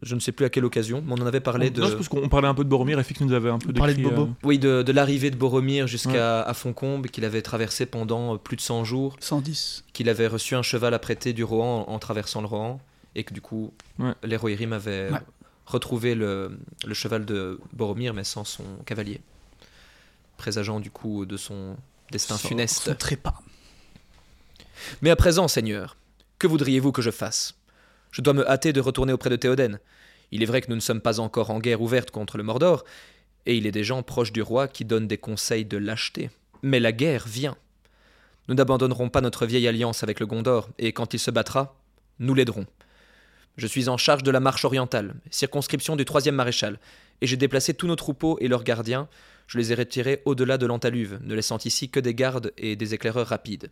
Je ne sais plus à quelle occasion, mais on en avait parlé de. Non, parce qu'on parlait un peu de Boromir et Fix nous avait un peu parlé de Bobo. Euh, oui, de, l'arrivée de Boromir jusqu'à ouais. Foncombe, qu'il avait traversé pendant plus de 100 jours. 110. Qu'il avait reçu un cheval à prêter du Rohan en, traversant le Rohan, et que du coup, les Rohirrim avaient retrouver le, cheval de Boromir, mais sans son cavalier, présageant du coup de son destin funeste. Son trépas. Mais à présent, Seigneur, que voudriez-vous que je fasse? Je dois me hâter de retourner auprès de Théoden. Il est vrai que nous ne sommes pas encore en guerre ouverte contre le Mordor, et il est des gens proches du roi qui donnent des conseils de lâcheté. Mais la guerre vient. Nous n'abandonnerons pas notre vieille alliance avec le Gondor, et quand il se battra, nous l'aiderons. Je suis en charge de la marche orientale, circonscription du troisième maréchal, et j'ai déplacé tous nos troupeaux et leurs gardiens. Je les ai retirés au-delà de l'Antaluve, ne laissant ici que des gardes et des éclaireurs rapides.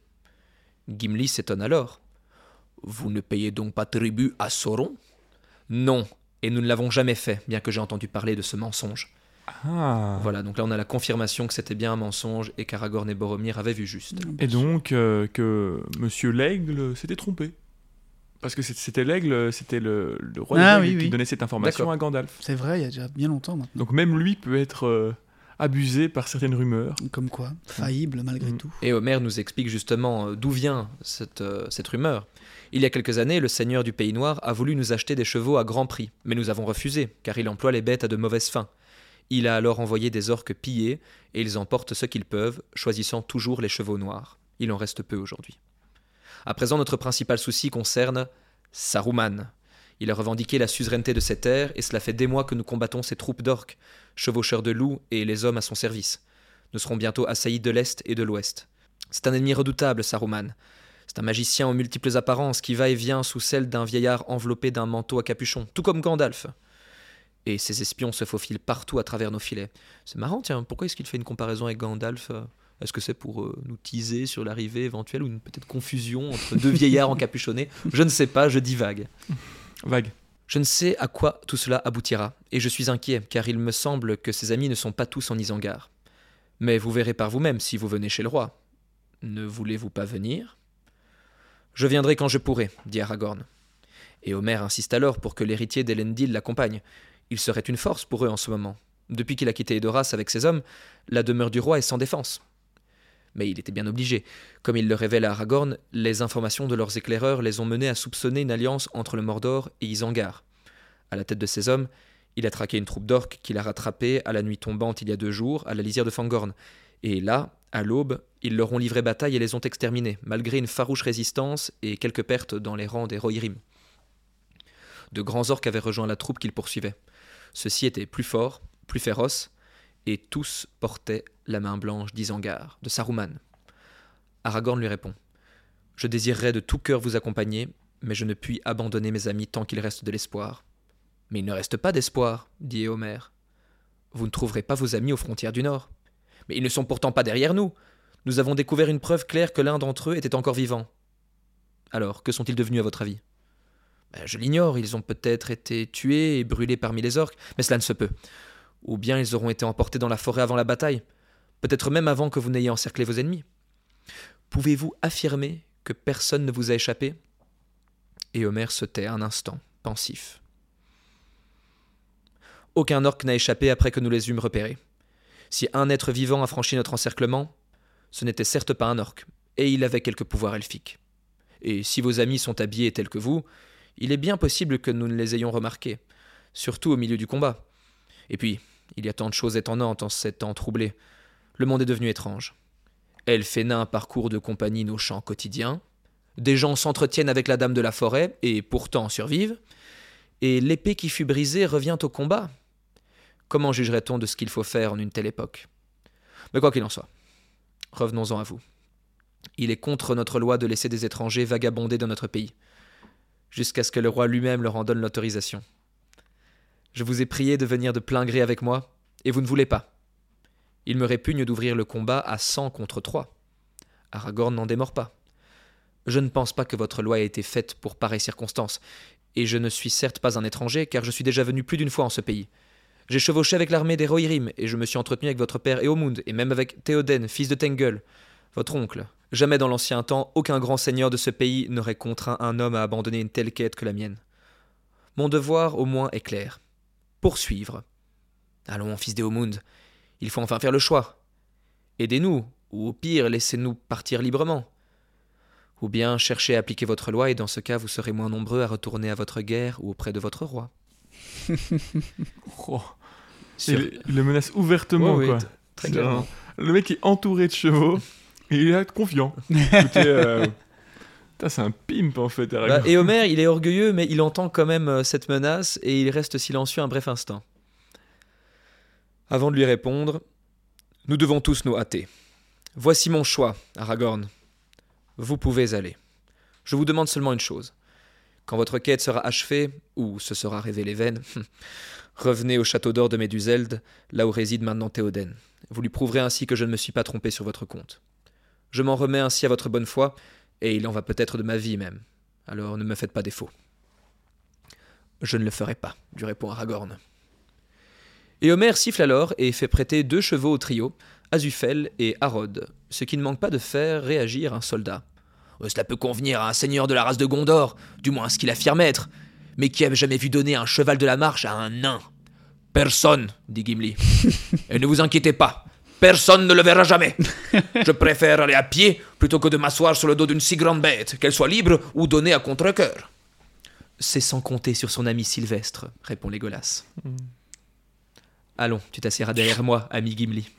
Gimli s'étonne alors. Vous ne payez donc pas tribut à Sauron? Non, Et nous ne l'avons jamais fait, bien que j'ai entendu parler de ce mensonge. Ah. Voilà, donc là on a la confirmation que c'était bien un mensonge et qu'Aragorn et Boromir avaient vu juste. Et donc euh, que Monsieur l'Aigle s'était trompé. Parce que c'était l'Aigle, c'était le, roi ah, qui donnait cette information à Gandalf. C'est vrai, il y a déjà bien longtemps maintenant. Donc même lui peut être euh, abusé par certaines rumeurs. Comme quoi, faillible malgré mm. tout. Et Homer nous explique justement euh, d'où vient cette, cette rumeur. Il y a quelques années, le seigneur du Pays Noir a voulu nous acheter des chevaux à grand prix, mais nous avons refusé, car il emploie les bêtes à de mauvaises fins. Il a alors envoyé des orques pillés, et ils emportent ce qu'ils peuvent, choisissant toujours les chevaux noirs. Il en reste peu aujourd'hui. À présent, notre principal souci concerne Saruman. Il a revendiqué la suzeraineté de ces terres, et cela fait des mois que nous combattons ces troupes d'orques, chevaucheurs de loups et les hommes à son service. Nous serons bientôt assaillis de l'Est et de l'Ouest. C'est un ennemi redoutable, Saruman. C'est un magicien aux multiples apparences qui va et vient sous celle d'un vieillard enveloppé d'un manteau à capuchon, tout comme Gandalf et ses espions se faufilent partout à travers nos filets. C'est marrant, tiens, pourquoi est-ce qu'il fait une comparaison avec Gandalf? Est-ce que c'est pour euh, nous teaser sur l'arrivée éventuelle ou une peut-être confusion entre deux vieillards encapuchonnés? Je ne sais pas, je dis vague. Vague. Je ne sais à quoi tout cela aboutira, et je suis inquiet, car il me semble que ses amis ne sont pas tous en Isengard. Mais vous verrez par vous-même si vous venez chez le roi. Ne voulez-vous pas venir? Je viendrai quand je pourrai, dit Aragorn. Et Homer insiste alors pour que l'héritier d'Elendil l'accompagne, il serait une force pour eux en ce moment. Depuis qu'il a quitté Edoras avec ses hommes, la demeure du roi est sans défense. Mais il était bien obligé. Comme il le révèle à Aragorn, les informations de leurs éclaireurs les ont menés à soupçonner une alliance entre le Mordor et Isengard. À la tête de ses hommes, il a traqué une troupe d'orques qu'il a rattrapée à la nuit tombante il y a deux jours à la lisière de Fangorn. Et là, à l'aube, ils leur ont livré bataille et les ont exterminés, malgré une farouche résistance et quelques pertes dans les rangs des Rohirrim. De grands orques avaient rejoint la troupe qu'ils poursuivaient. Ceux-ci étaient plus forts, plus féroces, et tous portaient la main blanche d'Isangar, de Saruman. Aragorn lui répond Je désirerais de tout cœur vous accompagner, mais je ne puis abandonner mes amis tant qu'il reste de l'espoir. Mais il ne reste pas d'espoir, dit Éomer. Vous ne trouverez pas vos amis aux frontières du Nord. Mais ils ne sont pourtant pas derrière nous. Nous avons découvert une preuve claire que l'un d'entre eux était encore vivant. Alors, que sont-ils devenus à votre avis? Ben, je l'ignore, ils ont peut-être été tués et brûlés parmi les orques, mais cela ne se peut. Ou bien ils auront été emportés dans la forêt avant la bataille, peut-être même avant que vous n'ayez encerclé vos ennemis. Pouvez-vous affirmer que personne ne vous a échappé? Et Homer se tait un instant, pensif. Aucun orque n'a échappé après que nous les eûmes repérés. Si un être vivant a franchi notre encerclement, ce n'était certes pas un orque, et il avait quelques pouvoirs elfiques. Et si vos amis sont habillés tels que vous, il est bien possible que nous ne les ayons remarqués, surtout au milieu du combat. Et puis, il y a tant de choses étonnantes en ces temps troublés. Le monde est devenu étrange. Elfes et nains parcourent de compagnie nos champs quotidiens. Des gens s'entretiennent avec la dame de la forêt et pourtant survivent. Et l'épée qui fut brisée revient au combat. Comment jugerait-on de ce qu'il faut faire en une telle époque? Mais quoi qu'il en soit, revenons-en à vous. Il est contre notre loi de laisser des étrangers vagabonder dans notre pays jusqu'à ce que le roi lui-même leur en donne l'autorisation. Je vous ai prié de venir de plein gré avec moi, et vous ne voulez pas. Il me répugne d'ouvrir le combat à cent contre trois. Aragorn n'en démord pas. Je ne pense pas que votre loi ait été faite pour pareille circonstance, et je ne suis certes pas un étranger, car je suis déjà venu plus d'une fois en ce pays. J'ai chevauché avec l'armée des Rohirrim, et je me suis entretenu avec votre père Eomund, et même avec Théoden, fils de Tengel, votre oncle. Jamais dans l'ancien temps, aucun grand seigneur de ce pays n'aurait contraint un homme à abandonner une telle quête que la mienne. Mon devoir, au moins, est clair. Poursuivre. Allons, fils d'Eomund, il faut enfin faire le choix. Aidez-nous, ou au pire, laissez-nous partir librement. Ou bien cherchez à appliquer votre loi, et dans ce cas, vous serez moins nombreux à retourner à votre guerre ou auprès de votre roi. oh. il, le menace ouvertement, quoi. Très Le mec est entouré de chevaux il est confiant. Euh, c'est un pimp en fait. Bah, et Homer, il est orgueilleux, mais il entend quand même euh, cette menace et il reste silencieux un bref instant. Avant de lui répondre, nous devons tous nous hâter. Voici mon choix, Aragorn. Vous pouvez aller. Je vous demande seulement une chose. Quand votre quête sera achevée, ou se sera révélée vaine, revenez au château d'or de Méduseld, là où réside maintenant Théoden. Vous lui prouverez ainsi que je ne me suis pas trompé sur votre compte. Je m'en remets ainsi à votre bonne foi, et il en va peut-être de ma vie même. Alors ne me faites pas défaut. Je ne le ferai pas, lui répond Aragorn. Et Homer siffle alors et fait prêter deux chevaux au trio, Azufel et Harod, ce qui ne manque pas de faire réagir un soldat. Oh, cela peut convenir à un seigneur de la race de Gondor, du moins ce qu'il affirme être, mais qui a jamais vu donner un cheval de la marche à un nain Personne, dit Gimli. et ne vous inquiétez pas, personne ne le verra jamais. Je préfère aller à pied plutôt que de m'asseoir sur le dos d'une si grande bête, qu'elle soit libre ou donnée à contre-coeur. C'est sans compter sur son ami Sylvestre, répond Légolas. Hmm. Allons, tu t'assieras derrière moi, ami Gimli.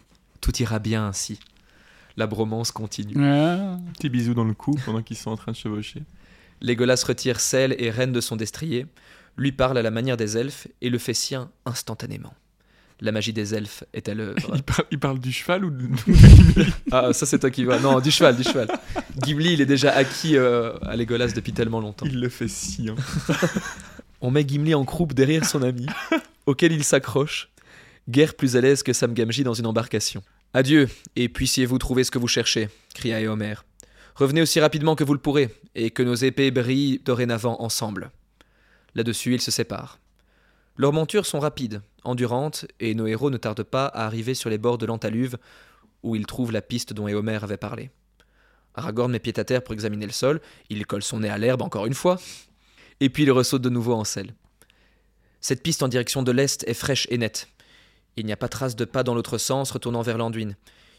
Tout ira bien ainsi. La bromance continue. Petit bisou dans le cou pendant qu'ils sont en train de chevaucher. Légolas retire sel et reine de son destrier, lui parle à la manière des elfes et le fait sien instantanément. La magie des elfes est à l'œuvre. il, parle du cheval ou de, Ah, ça c'est toi qui vois. Non, du cheval, du cheval. Gimli, il est déjà acquis euh, à Légolas depuis tellement longtemps. Il le fait sien. On met Gimli en croupe derrière son ami, auquel il s'accroche, guère plus à l'aise que Sam Gamgee dans une embarcation. Adieu, et puissiez-vous trouver ce que vous cherchez, cria Éomer. Revenez aussi rapidement que vous le pourrez, et que nos épées brillent dorénavant ensemble. Là-dessus, ils se séparent. Leurs montures sont rapides, endurantes, et nos héros ne tardent pas à arriver sur les bords de l'Antaluve, où ils trouvent la piste dont Éomer avait parlé. Aragorn met pied à terre pour examiner le sol, il colle son nez à l'herbe encore une fois, et puis il ressaute de nouveau en selle. Cette piste en direction de l'est est fraîche et nette, il n'y a pas trace de pas dans l'autre sens retournant vers l'Anduin.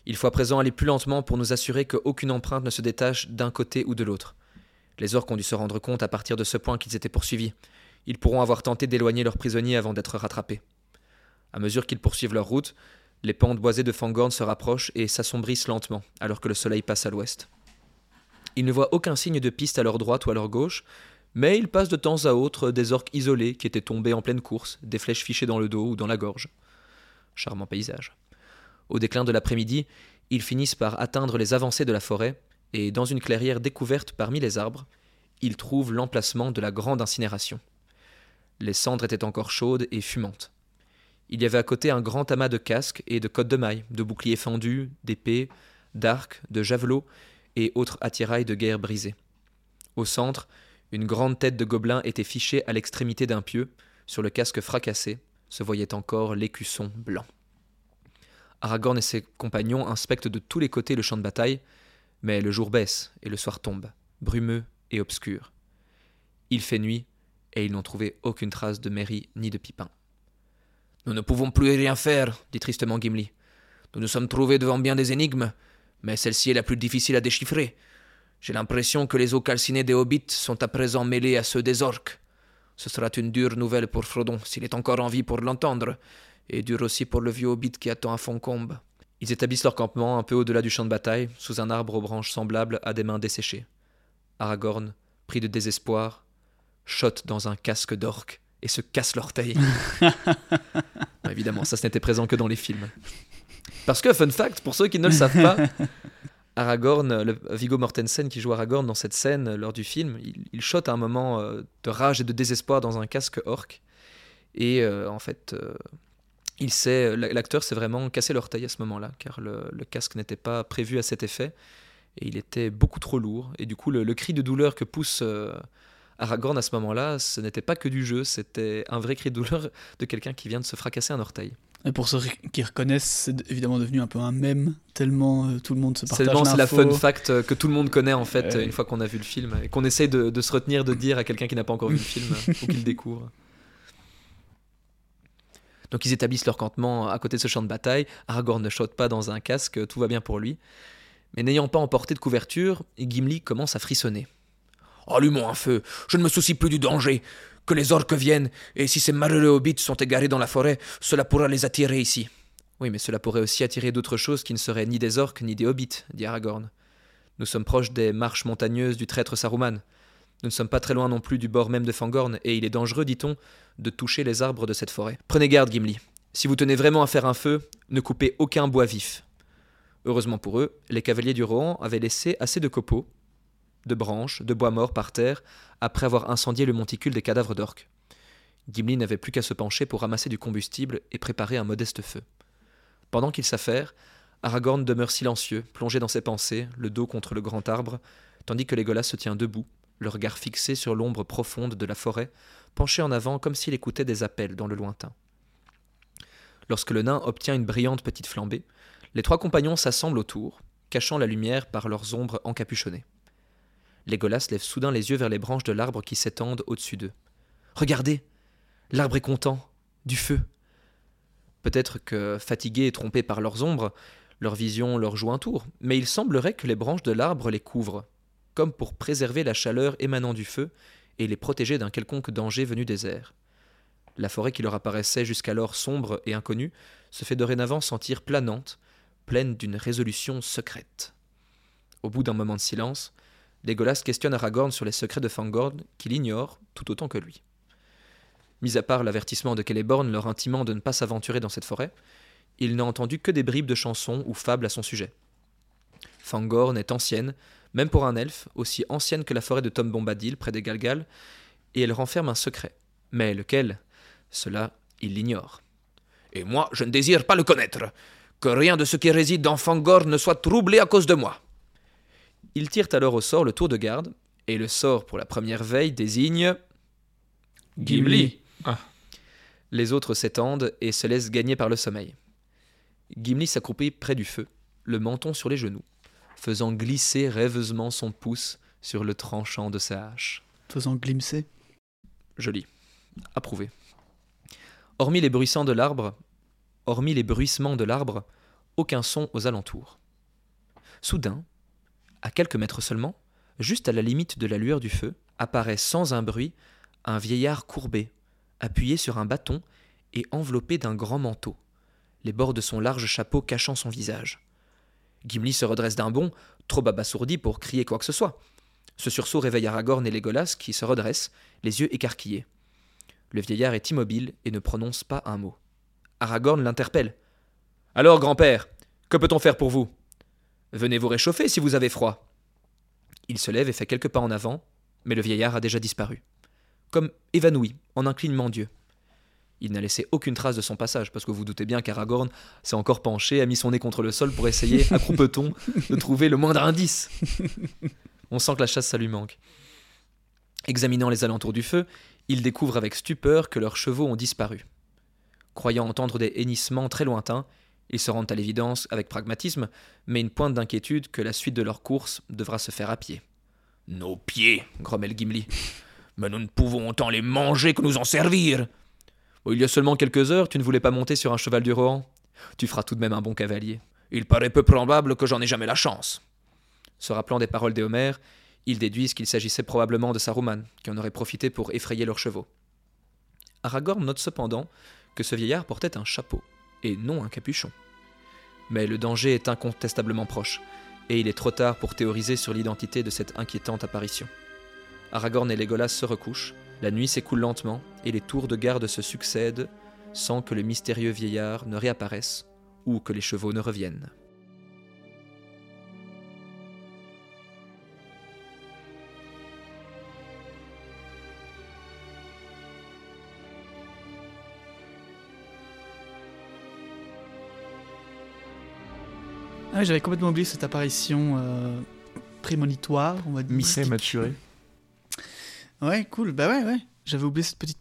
Il faut à présent aller plus lentement pour nous assurer qu'aucune empreinte ne se détache d'un côté ou de l'autre. Les orques ont dû se rendre compte à partir de ce point qu'ils étaient poursuivis. Ils pourront avoir tenté d'éloigner leurs prisonniers avant d'être rattrapés. À mesure qu'ils poursuivent leur route, les pentes boisées de Fangorn se rapprochent et s'assombrissent lentement, alors que le soleil passe à l'ouest. Ils ne voient aucun signe de piste à leur droite ou à leur gauche, mais ils passent de temps à autre des orques isolés qui étaient tombés en pleine course, des flèches fichées dans le dos ou dans la gorge charmant paysage. Au déclin de l'après-midi, ils finissent par atteindre les avancées de la forêt, et dans une clairière découverte parmi les arbres, ils trouvent l'emplacement de la grande incinération. Les cendres étaient encore chaudes et fumantes. Il y avait à côté un grand amas de casques et de côtes de mailles, de boucliers fendus, d'épées, d'arcs, de javelots et autres attirails de guerre brisés. Au centre, une grande tête de gobelin était fichée à l'extrémité d'un pieu, sur le casque fracassé, se voyait encore l'écusson blanc. Aragorn et ses compagnons inspectent de tous les côtés le champ de bataille, mais le jour baisse et le soir tombe, brumeux et obscur. Il fait nuit, et ils n'ont trouvé aucune trace de Merry ni de Pipin. Nous ne pouvons plus rien faire, dit tristement Gimli. Nous nous sommes trouvés devant bien des énigmes, mais celle-ci est la plus difficile à déchiffrer. J'ai l'impression que les eaux calcinées des hobbits sont à présent mêlées à ceux des orques. Ce sera une dure nouvelle pour Frodon, s'il est encore en vie pour l'entendre, et dure aussi pour le vieux hobbit qui attend à Foncombe. Ils établissent leur campement un peu au-delà du champ de bataille, sous un arbre aux branches semblables à des mains desséchées. Aragorn, pris de désespoir, chote dans un casque d'orque et se casse l'orteil. évidemment, ça ce n'était présent que dans les films. Parce que, fun fact, pour ceux qui ne le savent pas, Aragorn, le, Viggo Mortensen qui joue Aragorn dans cette scène lors du film, il, il à un moment euh, de rage et de désespoir dans un casque orc. Et euh, en fait, euh, il sait, l'acteur s'est vraiment cassé l'orteil à ce moment-là, car le, casque n'était pas prévu à cet effet. Et il était beaucoup trop lourd. Et du coup, le, cri de douleur que pousse Aragorn à ce moment-là, ce n'était pas que du jeu, c'était un vrai cri de douleur de quelqu'un qui vient de se fracasser un orteil. Et pour ceux qui reconnaissent, c'est évidemment devenu un peu un mème, tellement euh, tout le monde se partage Tellement c'est la fun fact euh, que tout le monde connaît en fait une fois qu'on a vu le film et qu'on essaye de, se retenir de dire à quelqu'un qui n'a pas encore vu le film ou qui le découvre. Donc ils établissent leur campement à côté de ce champ de bataille. Aragorn ne chote pas dans un casque, tout va bien pour lui. Mais n'ayant pas emporté de couverture, Gimli commence à frissonner. Allumons un feu, je ne me soucie plus du danger que les orques viennent, et si ces malheureux hobbits sont égarés dans la forêt, cela pourra les attirer ici. Oui, mais cela pourrait aussi attirer d'autres choses qui ne seraient ni des orques ni des hobbits, dit Aragorn. Nous sommes proches des marches montagneuses du traître Saruman. Nous ne sommes pas très loin non plus du bord même de Fangorn, et il est dangereux, dit-on, de toucher les arbres de cette forêt. Prenez garde, Gimli. Si vous tenez vraiment à faire un feu, ne coupez aucun bois vif. Heureusement pour eux, les cavaliers du Rohan avaient laissé assez de copeaux, de branches, de bois morts par terre, après avoir incendié le monticule des cadavres d'orques. Gimli n'avait plus qu'à se pencher pour ramasser du combustible et préparer un modeste feu. Pendant qu'il s'affaire, Aragorn demeure silencieux, plongé dans ses pensées, le dos contre le grand arbre, tandis que Legolas se tient debout, le regard fixé sur l'ombre profonde de la forêt, penché en avant comme s'il écoutait des appels dans le lointain. Lorsque le nain obtient une brillante petite flambée, les trois compagnons s'assemblent autour, cachant la lumière par leurs ombres encapuchonnées. Légolas lève soudain les yeux vers les branches de l'arbre qui s'étendent au-dessus d'eux. Regardez L'arbre est content Du feu Peut-être que, fatigués et trompés par leurs ombres, leur vision leur joue un tour, mais il semblerait que les branches de l'arbre les couvrent, comme pour préserver la chaleur émanant du feu et les protéger d'un quelconque danger venu des airs. La forêt qui leur apparaissait jusqu'alors sombre et inconnue se fait dorénavant sentir planante, pleine d'une résolution secrète. Au bout d'un moment de silence, Legolas questionne Aragorn sur les secrets de Fangorn qu'il ignore tout autant que lui. Mis à part l'avertissement de Celeborn leur intimant de ne pas s'aventurer dans cette forêt, il n'a entendu que des bribes de chansons ou fables à son sujet. Fangorn est ancienne, même pour un elfe, aussi ancienne que la forêt de Tom Bombadil près des Galgal, et elle renferme un secret. Mais lequel? Cela, il l'ignore. Et moi, je ne désire pas le connaître. Que rien de ce qui réside dans Fangorn ne soit troublé à cause de moi. Ils tirent alors au sort le tour de garde, et le sort pour la première veille désigne. Gimli. Ah. Les autres s'étendent et se laissent gagner par le sommeil. Gimli s'accroupit près du feu, le menton sur les genoux, faisant glisser rêveusement son pouce sur le tranchant de sa hache. Faisant glimser Joli. Approuvé. Hormis les bruissements de l'arbre, hormis les bruissements de l'arbre, aucun son aux alentours. Soudain, à quelques mètres seulement, juste à la limite de la lueur du feu, apparaît sans un bruit un vieillard courbé, appuyé sur un bâton et enveloppé d'un grand manteau, les bords de son large chapeau cachant son visage. Gimli se redresse d'un bond, trop abasourdi pour crier quoi que ce soit. Ce sursaut réveille Aragorn et Legolas qui se redressent, les yeux écarquillés. Le vieillard est immobile et ne prononce pas un mot. Aragorn l'interpelle. Alors, grand-père, que peut-on faire pour vous? Venez vous réchauffer si vous avez froid. Il se lève et fait quelques pas en avant, mais le vieillard a déjà disparu comme évanoui, en un clignement d'yeux. Il n'a laissé aucune trace de son passage, parce que vous doutez bien qu'Aragorn s'est encore penché, a mis son nez contre le sol pour essayer, à croupeton, de trouver le moindre indice. On sent que la chasse, ça lui manque. Examinant les alentours du feu, il découvre avec stupeur que leurs chevaux ont disparu. Croyant entendre des hennissements très lointains, ils se rendent à l'évidence avec pragmatisme, mais une pointe d'inquiétude que la suite de leur course devra se faire à pied. Nos pieds, grommelle Gimli mais nous ne pouvons autant les manger que nous en servir. il y a seulement quelques heures, tu ne voulais pas monter sur un cheval du Rohan. Tu feras tout de même un bon cavalier. Il paraît peu probable que j'en ai jamais la chance. Se rappelant des paroles d'Éomer, ils déduisent qu'il s'agissait probablement de Saruman, qui en aurait profité pour effrayer leurs chevaux. Aragorn note cependant que ce vieillard portait un chapeau, et non un capuchon. Mais le danger est incontestablement proche, et il est trop tard pour théoriser sur l'identité de cette inquiétante apparition. Aragorn et Legolas se recouchent, la nuit s'écoule lentement et les tours de garde se succèdent sans que le mystérieux vieillard ne réapparaisse ou que les chevaux ne reviennent. J'avais complètement oublié cette apparition euh, prémonitoire, on va dire. Mystique. maturé. Ouais, cool. Bah ouais, ouais. J'avais oublié cette petite.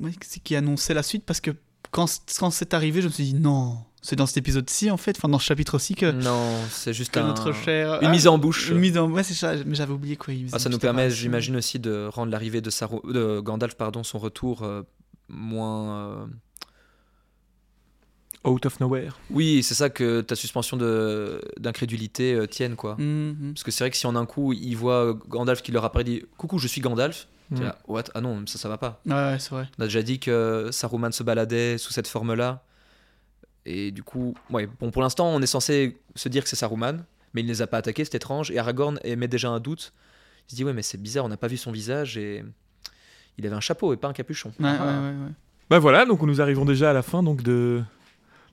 Ouais, c'est qui annonçait la suite parce que quand, quand c'est arrivé, je me suis dit non. C'est dans cet épisode-ci en fait, enfin dans ce chapitre-ci que. Non, c'est juste un... notre cher. Une mise en bouche. Une mise en. Ouais, c'est ça. Mais j'avais oublié quoi. Ah, ça nous permet, j'imagine aussi, de rendre l'arrivée de, de Gandalf, pardon, son retour euh, moins. Euh, Out of nowhere. Oui, c'est ça que ta suspension d'incrédulité euh, tienne, quoi. Mhm. Parce que c'est vrai que si en un coup, il voit Gandalf qui leur apparaît dit Coucou, je suis Gandalf, Mm. what? Ah non, ça, ça va pas. Ouais, c'est vrai. On a déjà dit que Saruman se baladait sous cette forme-là. Et du coup, ouais, bon, pour l'instant, on est censé se dire que c'est Saruman, mais il ne les a pas attaqués, c'est étrange. Et Aragorn émet déjà un doute. Il se dit, ouais, mais c'est bizarre, on n'a pas vu son visage et il avait un chapeau et pas un capuchon. Ouais, ouais, ouais, ouais. Bah voilà, donc nous arrivons déjà à la fin donc de,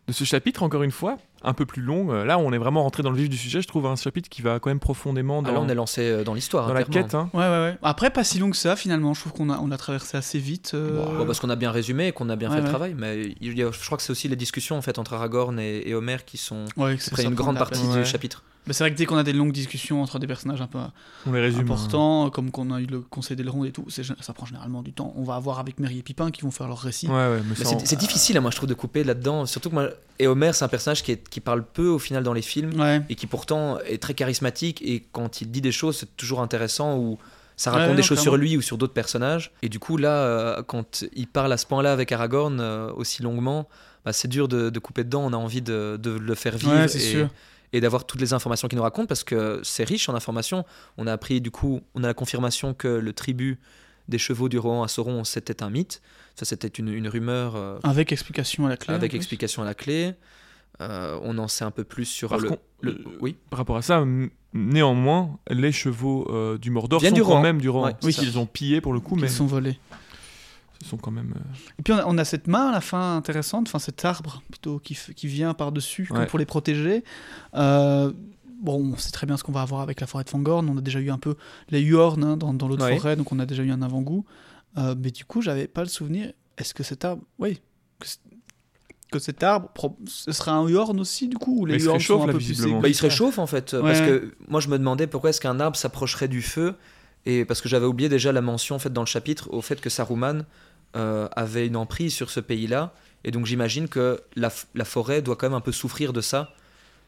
de ce chapitre, encore une fois, un peu plus long. Euh, là, on est vraiment rentré dans le vif du sujet. Je trouve un chapitre qui va quand même profondément dans. Ah là, on est lancé euh, dans l'histoire. Dans la quête. Hein. Ouais, ouais, ouais. Après, pas si long que ça, finalement. Je trouve qu'on a, on a traversé assez vite. Euh. parce qu'on a bien résumé et qu'on a bien fait le travail. Mais il y a, je crois que c'est aussi les discussions en fait, entre Aragorn et, Homer qui sont ouais, près une grande partie du chapitre. Mais c'est vrai que dès qu'on a des longues discussions entre des personnages un peu on les résume, importants, comme qu'on a eu le conseil d'Elrond et tout, ça prend généralement du temps. On va avoir avec Mary et Pipin qui vont faire leur récit. Ouais, c'est difficile, hein, moi, je trouve, de couper là-dedans. Surtout que moi, et Homer, c'est un personnage qui, est, qui parle peu au final dans les films et qui pourtant est très charismatique. Et quand il dit des choses, c'est toujours intéressant ou ça raconte des choses sur lui ou sur d'autres personnages. Et du coup, là, euh, quand il parle à ce point-là avec Aragorn euh, aussi longuement, bah, c'est dur de, couper dedans. On a envie de, le faire vivre et, d'avoir toutes les informations qu'il nous raconte parce que c'est riche en informations. On a appris, du coup, on a la confirmation que le tribut des chevaux du Rohan à Sauron, c'était un mythe. Ça, c'était une, rumeur. Euh, avec explication à la clé. Avec explication à la clé. On en sait un peu plus sur le, Oui. Par rapport à ça, Néanmoins, les chevaux euh, du Mordor sont quand même du Rohan. oui, qu'ils ont pillé pour le coup, mais ils sont volés. Ce sont quand même. Euh, Et puis on a, cette main à la fin intéressante, enfin cet arbre plutôt qui, qui vient par dessus pour les protéger. Euh, bon, on sait très bien ce qu'on va avoir avec la forêt de Fangorn. On a déjà eu un peu les Huorn hein, dans, dans l'autre forêt, donc on a déjà eu un avant-goût. mais du coup, j'avais pas le souvenir. Est-ce que cet arbre, oui, que cet arbre, ce sera un Yorn aussi du coup ou les Yorn sont un peu plus bah, Il se réchauffe en fait, parce que moi je me demandais pourquoi est-ce qu'un arbre s'approcherait du feu, et parce que j'avais oublié déjà la mention en fait dans le chapitre au fait que Saruman euh, avait une emprise sur ce pays-là, et donc j'imagine que la, la, forêt doit quand même un peu souffrir de ça,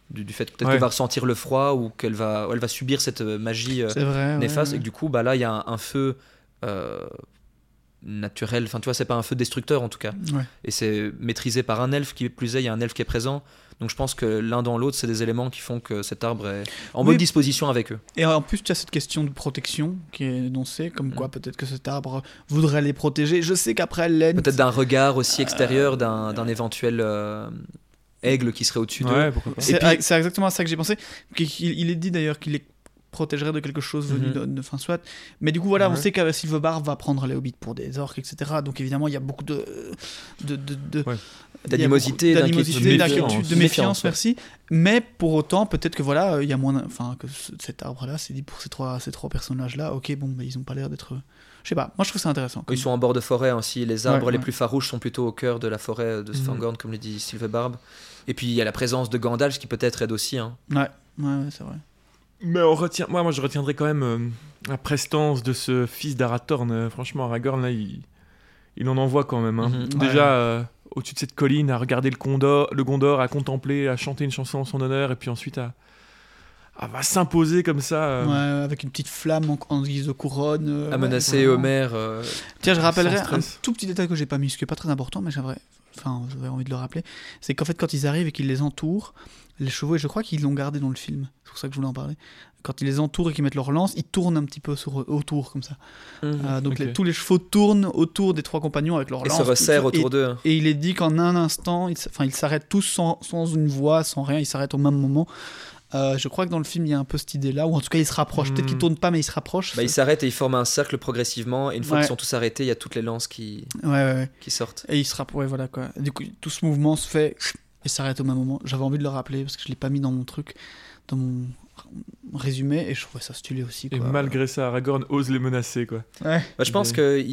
du, fait peut-être qu'elle va ressentir le froid ou qu'elle va, elle va subir cette euh, magie euh, néfaste, et que du coup bah là il y a un, un feu naturel. Enfin, tu vois, c'est pas un feu destructeur en tout cas. Et c'est maîtrisé par un elfe qui plus est, il y a un elfe qui est présent. Donc je pense que l'un dans l'autre, c'est des éléments qui font que cet arbre est en bonne disposition avec eux. Et en plus, tu as cette question de protection qui est énoncée, comme quoi mm. peut-être que cet arbre voudrait les protéger. Je sais qu'après l'aide. Peut-être d'un regard aussi extérieur d'un éventuel. Euh, aigle qui serait au-dessus d'eux. c'est exactement à ça que j'ai pensé. il est dit d'ailleurs qu'il est protégerait de quelque chose venu mhm. de, fin soit. Mais du coup, voilà, on sait que Silverbar va prendre les hobbits pour des orques, etc. Donc évidemment, il y a beaucoup de. D'animosité, de méfiance, merci. Mais pour autant, peut-être que voilà, il y a moins. Enfin, que cet arbre-là, c'est dit pour ces trois, ces trois personnages-là, ok, bon, mais ils ont pas l'air d'être. Je sais pas, moi je trouve ça intéressant. Ils sont en bord de forêt aussi, les arbres les plus farouches sont plutôt au cœur de la forêt de Svangorn, mhm. comme le dit Silverbarb. Et puis il y a la présence de Gandalf qui peut-être aide aussi. Hein. Ouais, ouais, c'est vrai. Mais on retient, moi, moi, je retiendrai quand même euh, la prestance de ce fils d'Arathorn. Euh, franchement, Aragorn, là, il, il en envoie quand même. Hein. Mhm. Déjà, euh, au-dessus de cette colline, à regarder le Gondor, le Gondor, à contempler, à chanter une chanson en son honneur, et puis ensuite à, à va s'imposer comme ça. Ouais, avec une petite flamme en, guise de couronne. à menacer Homer. Tiens, je rappellerai un tout petit détail que j'ai pas mis, ce qui est pas très important, mais j'aimerais, enfin, j'avais envie de le rappeler. C'est qu'en fait, quand ils arrivent et qu'ils les entourent, les chevaux, et je crois qu'ils l'ont gardé dans le film, c'est pour ça que je voulais en parler. Quand ils les entourent et qu'ils mettent leur lance, ils tournent un petit peu sur, autour, comme ça. Mhm. Euh, donc tous les chevaux tournent autour des trois compagnons avec leur lance. Et se resserrent autour d'eux. Et il est dit qu'en un instant, ils s'arrêtent tous sans, une voix, sans rien, ils s'arrêtent au même moment. Euh, je crois que dans le film, il y a un peu cette idée-là, ou en tout cas, ils se rapprochent. Peut-être qu'ils mhm. tournent pas, mais ils se rapprochent. Bah, ils s'arrêtent et ils forment un cercle progressivement. Et une fois qu'ils sont tous arrêtés, il y a toutes les lances qui, qui sortent. Et ils se rapprochent, voilà quoi. Du coup, tout ce mouvement se fait et s'arrête au même moment. J'avais envie de le rappeler parce que je l'ai pas mis dans mon truc, dans mon résumé, et je trouvais ça stylé aussi. Et malgré ça, Aragorn ose les menacer, quoi. Ouais. Bah, je pense que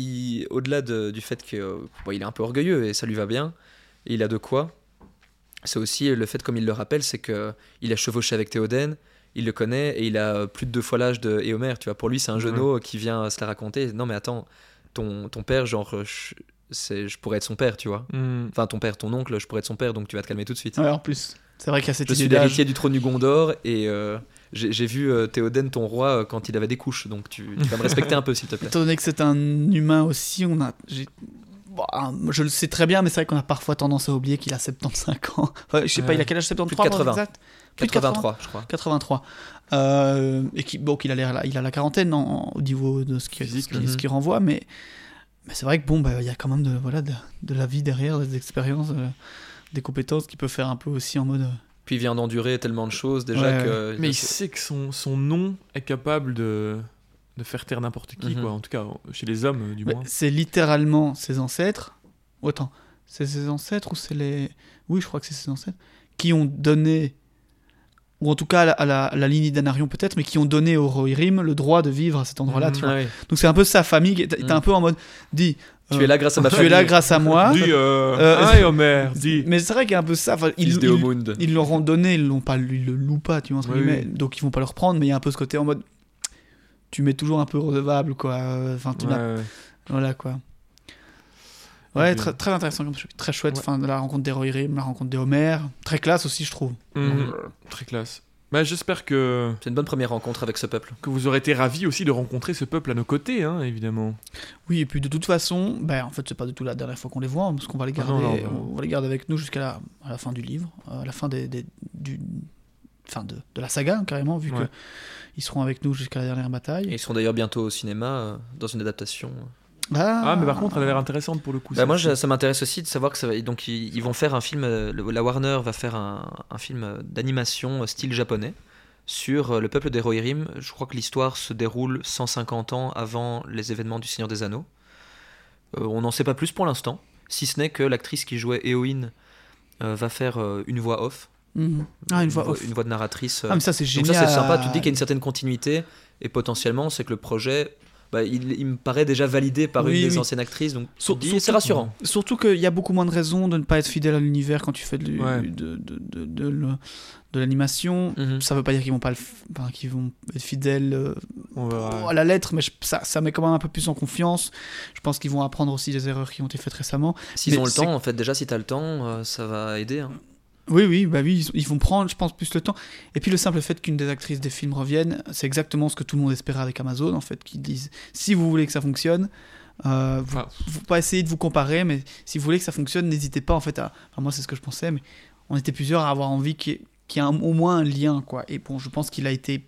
au-delà du fait qu'il il est un peu orgueilleux et ça lui va bien, et il a de quoi. C'est aussi le fait, comme il le rappelle, c'est que il a chevauché avec Théoden, il le connaît et il a plus de deux fois l'âge de Éomer. Tu vois, pour lui, c'est un genou qui vient se la raconter. Non, mais attends, ton, ton père, genre, c'est je pourrais être son père, tu vois. Hmm. Enfin, ton père, ton oncle, je pourrais être son père, donc tu vas te calmer tout de suite. Ouais, en plus. C'est vrai qu'il y a cette Je suis l'héritier du trône du Gondor et euh, j'ai vu euh, Théoden, ton roi, euh, quand il avait des couches, donc tu, vas me respecter un peu, s'il te plaît. Étant donné que c'est un humain aussi, on a. Bon, je le sais très bien, mais c'est vrai qu'on a parfois tendance à oublier qu'il a 75 ans. Enfin, je sais pas, il a quel âge 73 Plus de 80. 83, je crois. 83. et qui, bon, qu'il a, il a la quarantaine au niveau de ce qui, ce qui, ce qui renvoie, mais mais c'est vrai que bon, bah, il y a quand même de, voilà, de, de la vie derrière, des expériences, euh, des compétences qui peut faire un peu aussi en mode. Euh, Puis il vient d'endurer tellement de choses déjà que. Mais il sait que son, son nom est capable de, de faire taire n'importe qui, mhm. quoi. En tout cas, chez les hommes, euh, du moins. C'est littéralement ses ancêtres. Autant, c'est ses ancêtres ou c'est les. Oui, je crois que c'est ses ancêtres. Qui ont donné ou en tout cas à la, à la, lignée d'Anarion peut-être, mais qui ont donné au Rohirrim le droit de vivre à cet endroit-là. Mmh, Donc c'est un peu sa famille qui est, un peu en mode, dit, tu es là grâce à ma Tu es là grâce à moi. Dis, euh, euh, Homer, dis. Mais c'est vrai qu'il y a un peu ça. Enfin, ils, ils, ils leur ont donné, ils l'ont pas, ils le louent pas, tu vois, entre guillemets. Donc ils vont pas le reprendre, mais il y a un peu ce côté en mode, tu mets toujours un peu redevable, quoi. Enfin, tu Ouais, ouais. voilà, quoi. Ouais, très, très intéressant, comme très chouette. Enfin, la rencontre des Rohirrim, la rencontre des Homer, très classe aussi, je trouve. Mhm. Très classe. Bah, J'espère que, C'est une bonne première rencontre avec ce peuple. que vous aurez été ravis aussi de rencontrer ce peuple à nos côtés, hein, évidemment. Oui, et puis de toute façon, ben, en fait, c'est pas du tout la dernière fois qu'on les voit, hein, parce qu'on va les Ah garder, non, non, non. on va les garder avec nous jusqu'à la, à la fin du livre, euh, à la fin des, des- du, fin de, de la saga, hein, carrément, vu Ouais. que ils seront avec nous jusqu'à la dernière Et bataille. ils seront d'ailleurs bientôt au cinéma euh, dans une adaptation. Ah, mais par contre, elle a l'air intéressante pour le coup. Bah, ça. moi, je- ça m'intéresse aussi de savoir que ça va. Donc, ils, ils vont faire un film. euh, le- La Warner va faire un, un film euh, d'animation style japonais sur le peuple des Rohirrim. Je crois que l'histoire se déroule 150 ans avant les événements du Seigneur des Anneaux. Euh, on n'en sait pas plus pour l'instant, si ce n'est que l'actrice qui jouait Éowyn euh, va faire euh, une voix off. Mhm. Ah, une voix off. Une voix de narratrice. Ah, mais ça, c'est génial. ça c'est sympa, tu te dis qu'il y a une certaine continuité et potentiellement c'est que le projet, bah, il, il me paraît déjà validé par Oui, une des oui. anciennes actrices, donc tu c'est rassurant. Surtout qu'il y a beaucoup moins de raisons de ne pas être fidèle à l'univers quand tu fais de, Ouais. de, de, l'animation. Mhm. Ça veut pas dire qu'ils vont pas enfin, qu'ils vont être fidèles euh, On verra. à la lettre, mais je- ça, ça met quand même un peu plus en confiance. Je pense qu'ils vont apprendre aussi des erreurs qui ont été faites récemment. S'ils ont le temps, en fait, déjà si t'as le temps, euh, ça va aider. hein. Oui, oui, bah oui, ils, ils vont prendre, je pense, plus le temps. Et puis le simple fait qu'une des actrices des films revienne, c'est exactement ce que tout le monde espérait avec Amazon, en fait, qu'ils disent si vous voulez que ça fonctionne, euh, vous, Enfin, faut pas essayer de vous comparer, mais si vous voulez que ça fonctionne, n'hésitez pas en fait à. Enfin, moi, c'est ce que je pensais, mais on était plusieurs à avoir envie qu'il y ait, qu'il y ait un- au moins un lien, quoi. Et bon, je pense qu'il a été.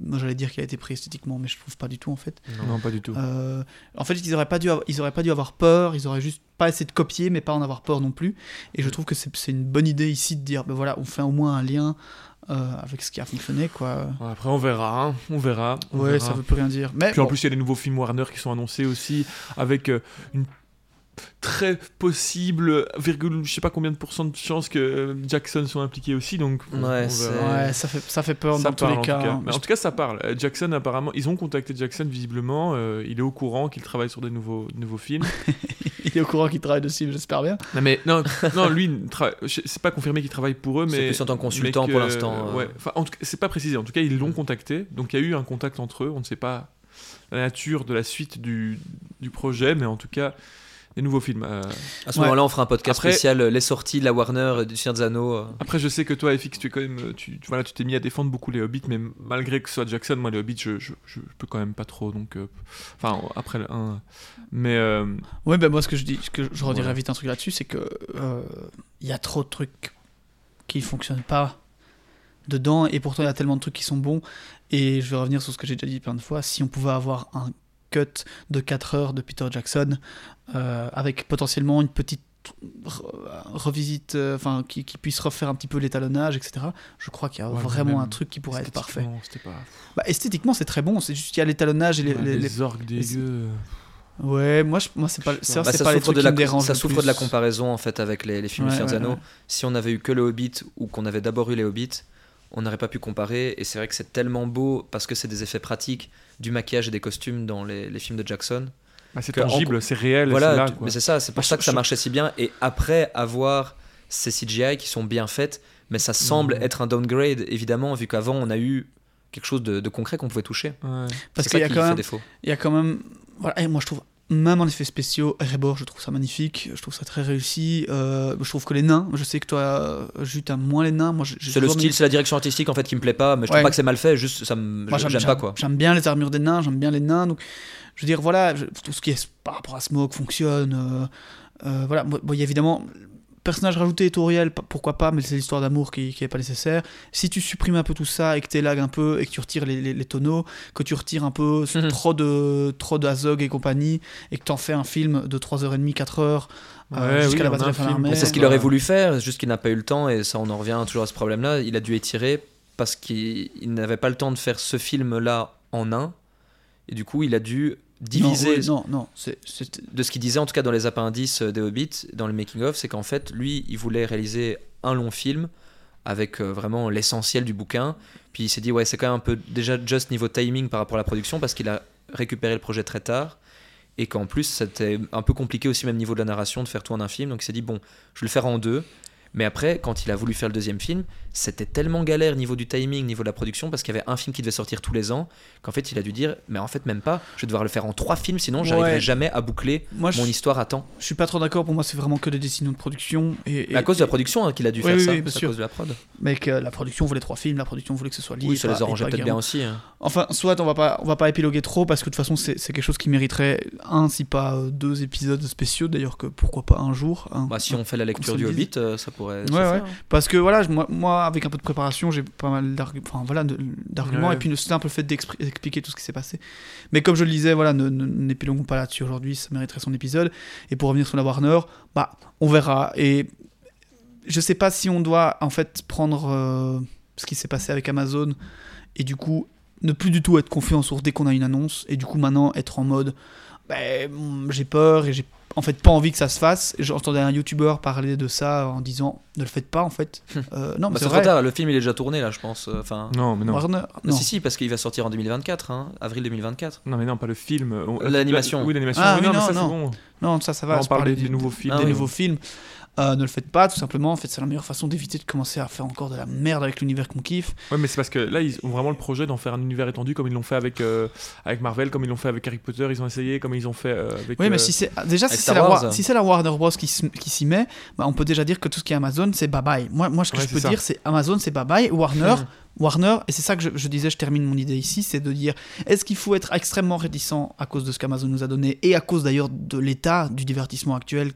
Moi, j'allais dire qu'il a été pris esthétiquement, mais je trouve pas du tout, en fait. non, pas du tout. Euh, en fait, ils auraient pas dû, avoir, ils auraient pas dû avoir peur. Ils auraient juste pas essayé de copier, mais pas en avoir peur non plus. Et je trouve que c'est c'est une bonne idée ici de dire, ben voilà, on fait au moins un lien euh, avec ce qui a fonctionné, quoi. Après, on verra. hein, On verra. on Ouais, verra. ça veut plus rien dire. Mais Puis en plus, il y a des nouveaux films Warner qui sont annoncés aussi, avec euh, une très possible, virgule, je sais pas combien de pourcents de chances que Jackson soit impliqué aussi. Donc, on- Ouais, c'est- ça fait, ça fait peur Ça dans tous les en cas. tout cas. hein. Mais en tout cas, ça parle. Euh, Jackson, apparemment, ils ont contacté Jackson visiblement. euh, il est au courant qu'il travaille sur des nouveaux, nouveaux films. Il est au courant qu'il travaille dessus, j'espère bien. non, mais non, non lui, tra- c'est pas confirmé qu'il travaille pour eux, C'est mais plus en tant que consultant pour l'instant, euh. Ouais. Enfin, en tout cas, c'est pas précisé. En tout cas, ils l'ont contacté. Donc, il y a eu un contact entre eux. On ne sait pas la nature de la suite du, du projet, mais en tout cas, des nouveaux films. Euh, À ce Ouais. moment-là, on fera un podcast Après- spécial euh, les sorties de la Warner euh, du Seigneur des Anneaux. euh. Après, je sais que toi, FX, tu es quand même, tu, tu- voilà, tu t'es mis à défendre beaucoup les Hobbits, mais malgré que ce soit Jackson, moi les Hobbits, je, je, je peux quand même pas trop. Donc, euh, enfin, après le 1. Mais euh, Ouais, ben moi, ce que je dis, ce que je redirai vite un truc là-dessus, c'est que euh, il y a trop de trucs qui fonctionnent pas dedans, et pourtant il y a tellement de trucs qui sont bons. Et je vais revenir sur ce que j'ai déjà dit plein de fois. Si on pouvait avoir un cut de 4 heures de Peter Jackson, euh, avec potentiellement une petite re- revisite, euh, enfin, qui, qui puisse refaire un petit peu l'étalonnage, etc. Je crois qu'il y a Ouais, vraiment un truc qui pourrait être parfait. esthétiquement, pas. Bah, esthétiquement, c'est très bon. C'est juste qu'il y a l'étalonnage et les, Ouais, les- les les- orgues dégueux. Ouais, moi, je, moi c'est pas, ça, Bah, c'est ça pas les souffre, trucs de qui la, me dérangent ça le souffre de la comparaison en fait avec les, les films Ouais, des ouais. Si on avait eu que le Hobbit ou qu'on avait d'abord eu les Hobbits, on n'aurait pas pu comparer. Et c'est vrai que c'est tellement beau parce que c'est des effets pratiques, du maquillage et des costumes dans les, les films de Jackson. Bah, c'est en- tangible, c'est réel. c'est Voilà, là, tu- quoi. mais c'est ça, c'est pour Bah, ça que je- ça marchait si bien. Et après avoir ces CGI qui sont bien faites, mais ça semble Mhm. être un downgrade évidemment, vu qu'avant on a eu quelque chose de, de concret qu'on pouvait toucher. Ouais. Parce qu'il y a quand même, il y a quand même, voilà, et moi je trouve, même en effets spéciaux, Erebor, je trouve ça magnifique, je trouve ça très réussi. Euh, je trouve que les nains, je sais que toi, Jus, t'aimes moins les nains. Moi, C'est le style, c'est la direction artistique en fait qui me plaît pas, mais je Ouais. trouve pas que c'est mal fait, juste ça me, j'aime pas quoi. J'aime bien les armures des nains, j'aime bien les nains. Donc, je veux dire, voilà, je- tout ce qui est par rapport à Smoke fonctionne. euh, euh, voilà, Bon, bon, il y a évidemment. Personnage rajouté éditorial, p- pourquoi pas, mais c'est l'histoire d'amour qui, qui est pas nécessaire. Si tu supprimes un peu tout ça et que tu élagues un peu et que tu retires les, les- les tonneaux, que tu retires un peu Mhm. trop de trop d'Azog et compagnie et que tu en fais un film de 3h30, 4h Ouais, euh, jusqu'à oui, la bataille de. Falarmé. C'est ce qu'il Voilà. aurait voulu faire, juste qu'il n'a pas eu le temps, et ça on en revient toujours à ce problème-là. Il a dû étirer parce qu'il il n'avait pas le temps de faire ce film-là en un, et du coup il a dû diviser. Non, oui, non, non, De ce qu'il disait en tout cas dans les appendices des Hobbits, dans le making-of, c'est qu'en fait lui il voulait réaliser un long film avec euh, vraiment l'essentiel du bouquin. Puis il s'est dit ouais c'est quand même un peu déjà just niveau timing par rapport à la production parce qu'il a récupéré le projet très tard. et qu'en plus c'était un peu compliqué aussi même niveau de la narration de faire tout en un film donc il s'est dit bon je vais le faire en deux mais après, quand il a voulu faire le deuxième film, c'était tellement galère niveau du timing, niveau de la production, parce qu'il y avait un film qui devait sortir tous les ans, qu'en fait, il a dû dire, mais en fait, même pas, je vais devoir le faire en trois films, sinon j'arriverai jamais à boucler mon histoire à temps. Je suis pas trop d'accord, pour moi, c'est vraiment que des décisions de production. Et, à cause de la production hein, qu'il a dû faire ça, à cause de la prod. Mais que la production voulait trois films, la production voulait que ce soit libre. Oui, ça les arrangeait peut-être bien aussi. Hein. Enfin, soit on va pas, on va pas épiloguer trop, parce que de toute façon, c'est quelque chose qui mériterait un, si pas euh, deux épisodes spéciaux, d'ailleurs, que pourquoi pas un jour. Hein. bah, si on fait la lecture du Hobbit, euh, ça pourrait. Ouais, ouais. Parce que voilà, moi, moi, avec un peu de préparation, j'ai pas mal d'arguments, enfin, voilà, d'arguments et puis le simple fait d'expliquer tout ce qui s'est passé. Mais comme je le disais, voilà, n'épiloguons pas là-dessus aujourd'hui, ça mériterait son épisode. Et pour revenir sur la Warner, bah, on verra. Et je sais pas si on doit en fait prendre euh, ce qui s'est passé avec Amazon et du coup ne plus du tout être confiant sur dès qu'on a une annonce et du coup maintenant être en mode ben, j'ai peur et j'ai en fait pas envie que ça se fasse. J'entendais un youtubeur parler de ça en disant ne le faites pas en fait. Euh, non, mais bah, c'est trop tard. Le film il est déjà tourné là, je pense. Euh, enfin. non, mais non. Warner, non. Si si, parce qu'il va sortir en 2024, hein, avril 2024. Non, mais non, pas le film. L'animation. Oui, l'animation. Ah, oui, non, ça, Bon. non, ça, ça va. On parle des, nouveaux films. des nouveaux films. Euh, ne le faites pas, tout simplement. En fait, c'est la meilleure façon d'éviter de commencer à faire encore de la merde avec l'univers qu'on kiffe. Ouais, mais c'est parce que là, ils ont vraiment le projet d'en faire un univers étendu comme ils l'ont fait avec, euh, avec Marvel, comme ils l'ont fait avec Harry Potter, ils ont essayé, comme ils ont fait euh, avec. Oui, mais si c'est déjà si c'est la, si la, Warner Bros qui, s'y met, bah, on peut déjà dire que tout ce qui est Amazon, c'est bye bye. Moi, moi ce que je peux dire, c'est Amazon, c'est bye bye. Warner. Hmm. Warner, et c'est ça que je, je, disais, je termine mon idée ici, c'est de dire est-ce qu'il faut être extrêmement réticent à cause de ce qu'Amazon nous a donné et à cause d'ailleurs de l'état du divertissement actuel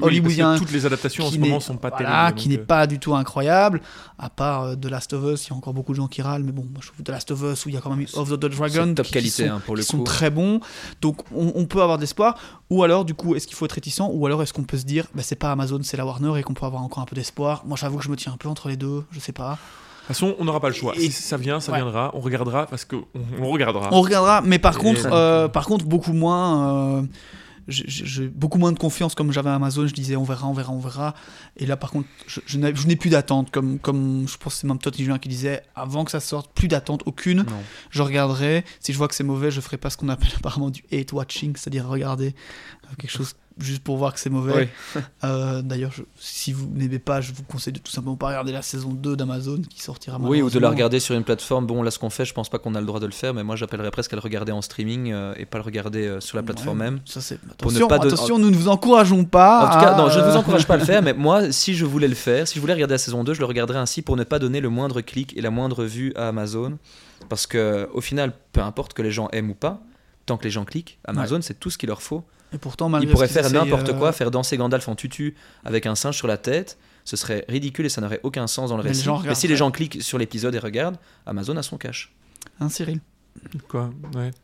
hollywoodien. toutes les adaptations en ce moment sont pas terribles. Qui n'est euh. pas du tout incroyable, à part euh, The Last of Us, il y a encore beaucoup de gens qui râlent, mais bon, moi je trouve The Last of Us où il y a quand même eu Of the Dragon, top qualité sont, hein, pour le sont très bons. Donc on, peut avoir d'espoir. Ou alors, du coup, est-ce qu'il faut être réticent? Ou alors est-ce qu'on peut se dire, bah, c'est pas Amazon, c'est la Warner et qu'on peut avoir encore un peu d'espoir? Moi j'avoue que je me tiens un peu entre les deux, je sais pas. De toute façon, on n'aura pas le choix. si ça vient, ça viendra. On regardera parce que on, regardera. On regardera, mais par contre, euh, par contre, beaucoup moins j'ai beaucoup moins de confiance comme j'avais Amazon. Je disais on verra, on verra, on verra. Et là, par contre, je, je n'ai plus d'attente. Comme, comme je pense que c'est même Todd Julien qui disait avant que ça sorte, plus d'attente, aucune. Je regarderai. Si je vois que c'est mauvais, je ferai pas ce qu'on appelle apparemment du hate watching, c'est-à-dire regarder euh, quelque chose juste pour voir que c'est mauvais. Euh, d'ailleurs, si vous n'aimez pas, je vous conseille de tout simplement pas regarder la saison 2 d'Amazon qui sortira Oui, ou de la regarder sur une plateforme. Bon, là, ce qu'on fait, je pense pas qu'on a le droit de le faire, mais moi, j'appellerais presque à le regarder en streaming euh, et pas le regarder euh, sur la plateforme même. Ça, c'est... Attention, pas attention nous ne vous encourageons pas. En tout cas, non, je ne vous encourage pas à le faire, mais moi, si je voulais le faire, si je voulais regarder la saison 2, je le regarderais ainsi pour ne pas donner le moindre clic et la moindre vue à Amazon. Parce que, au final, peu importe que les gens aiment ou pas, tant que les gens cliquent, Amazon, c'est tout ce qu'il leur faut et pourtant, il pourrait faire n'importe quoi, euh, faire danser Gandalf en tutu avec un singe sur la tête. Ce serait ridicule et ça n'aurait aucun sens dans le récit. Mais si les gens cliquent sur l'épisode et regardent, Amazon a son cash. Hein, Cyril Quoi Ouais.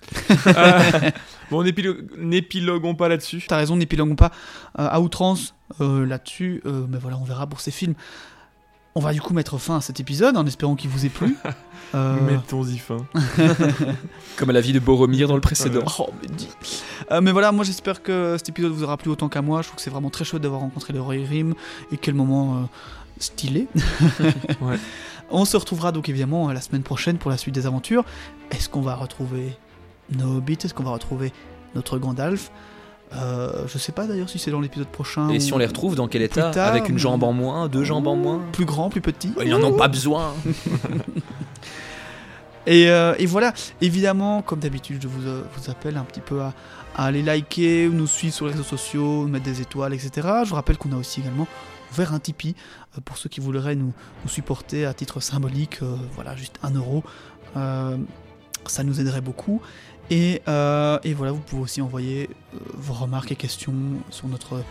Euh, bon, n'épiloguons pas là-dessus. T'as raison, n'épiloguons pas euh, à outrance là-dessus. mais voilà, on verra pour ces films. On va du coup mettre fin à cet épisode en espérant qu'il vous ait plu. Euh, Mettons-y fin. Comme à la vie de Boromir dans le précédent. Oh, mais, euh, mais voilà, moi j'espère que cet épisode vous aura plu autant qu'à moi. Je trouve que c'est vraiment très chouette d'avoir rencontré le Roy Rim et quel moment euh, stylé. On se retrouvera donc évidemment la semaine prochaine pour la suite des aventures. Est-ce qu'on va retrouver nos hobbits Est-ce qu'on va retrouver notre Gandalf? Euh, je sais pas d'ailleurs si c'est dans l'épisode prochain. Et si on les retrouve, dans quel état Avec une jambe en moins, deux jambes en moins Plus grand, plus petit Ils n'en ont pas besoin euh, et, voilà, évidemment, comme d'habitude, je vous, euh, vous, appelle un petit peu à, aller liker, nous suivre sur les réseaux sociaux, mettre des étoiles, etc. Je vous rappelle qu'on a aussi également ouvert un Tipeee pour ceux qui voudraient nous, supporter à titre symbolique, voilà, juste un euro. ça nous aiderait beaucoup. Euh, et, voilà, vous pouvez aussi envoyer euh, vos remarques et questions sur notre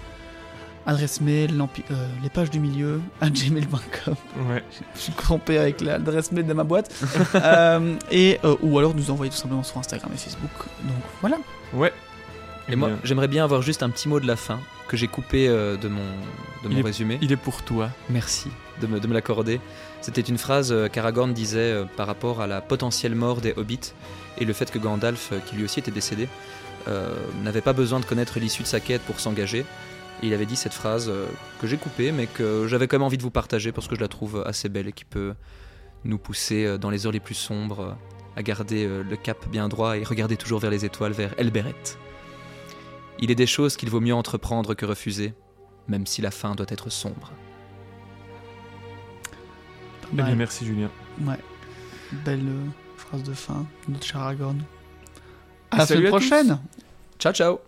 adresse mail, euh, les pages du milieu, à gmail.com. Ouais. Je suis trompé avec l'adresse mail de ma boîte. et, ou alors nous envoyer tout simplement sur Instagram et Facebook. Donc voilà. Ouais. Et moi, j'aimerais bien avoir juste un petit mot de la fin que j'ai coupé de mon, de mon résumé. il est pour toi. Merci de me, de me l'accorder. C'était une phrase qu'Aragorn disait par rapport à la potentielle mort des hobbits et le fait que Gandalf, euh, qui lui aussi était décédé, euh, n'avait pas besoin de connaître l'issue de sa quête pour s'engager. il avait dit cette phrase euh, que j'ai coupée, mais que j'avais quand même envie de vous partager parce que je la trouve assez belle et qui peut nous pousser dans les heures les plus sombres à garder le cap bien droit et regarder toujours vers les étoiles, vers Elberet. Il est des choses qu'il vaut mieux entreprendre que refuser, même si la fin doit être sombre. Eh bien, merci Julien. Ouais. Belle euh, phrase de fin, notre cher Aragorn. À la semaine prochaine. Ciao, ciao.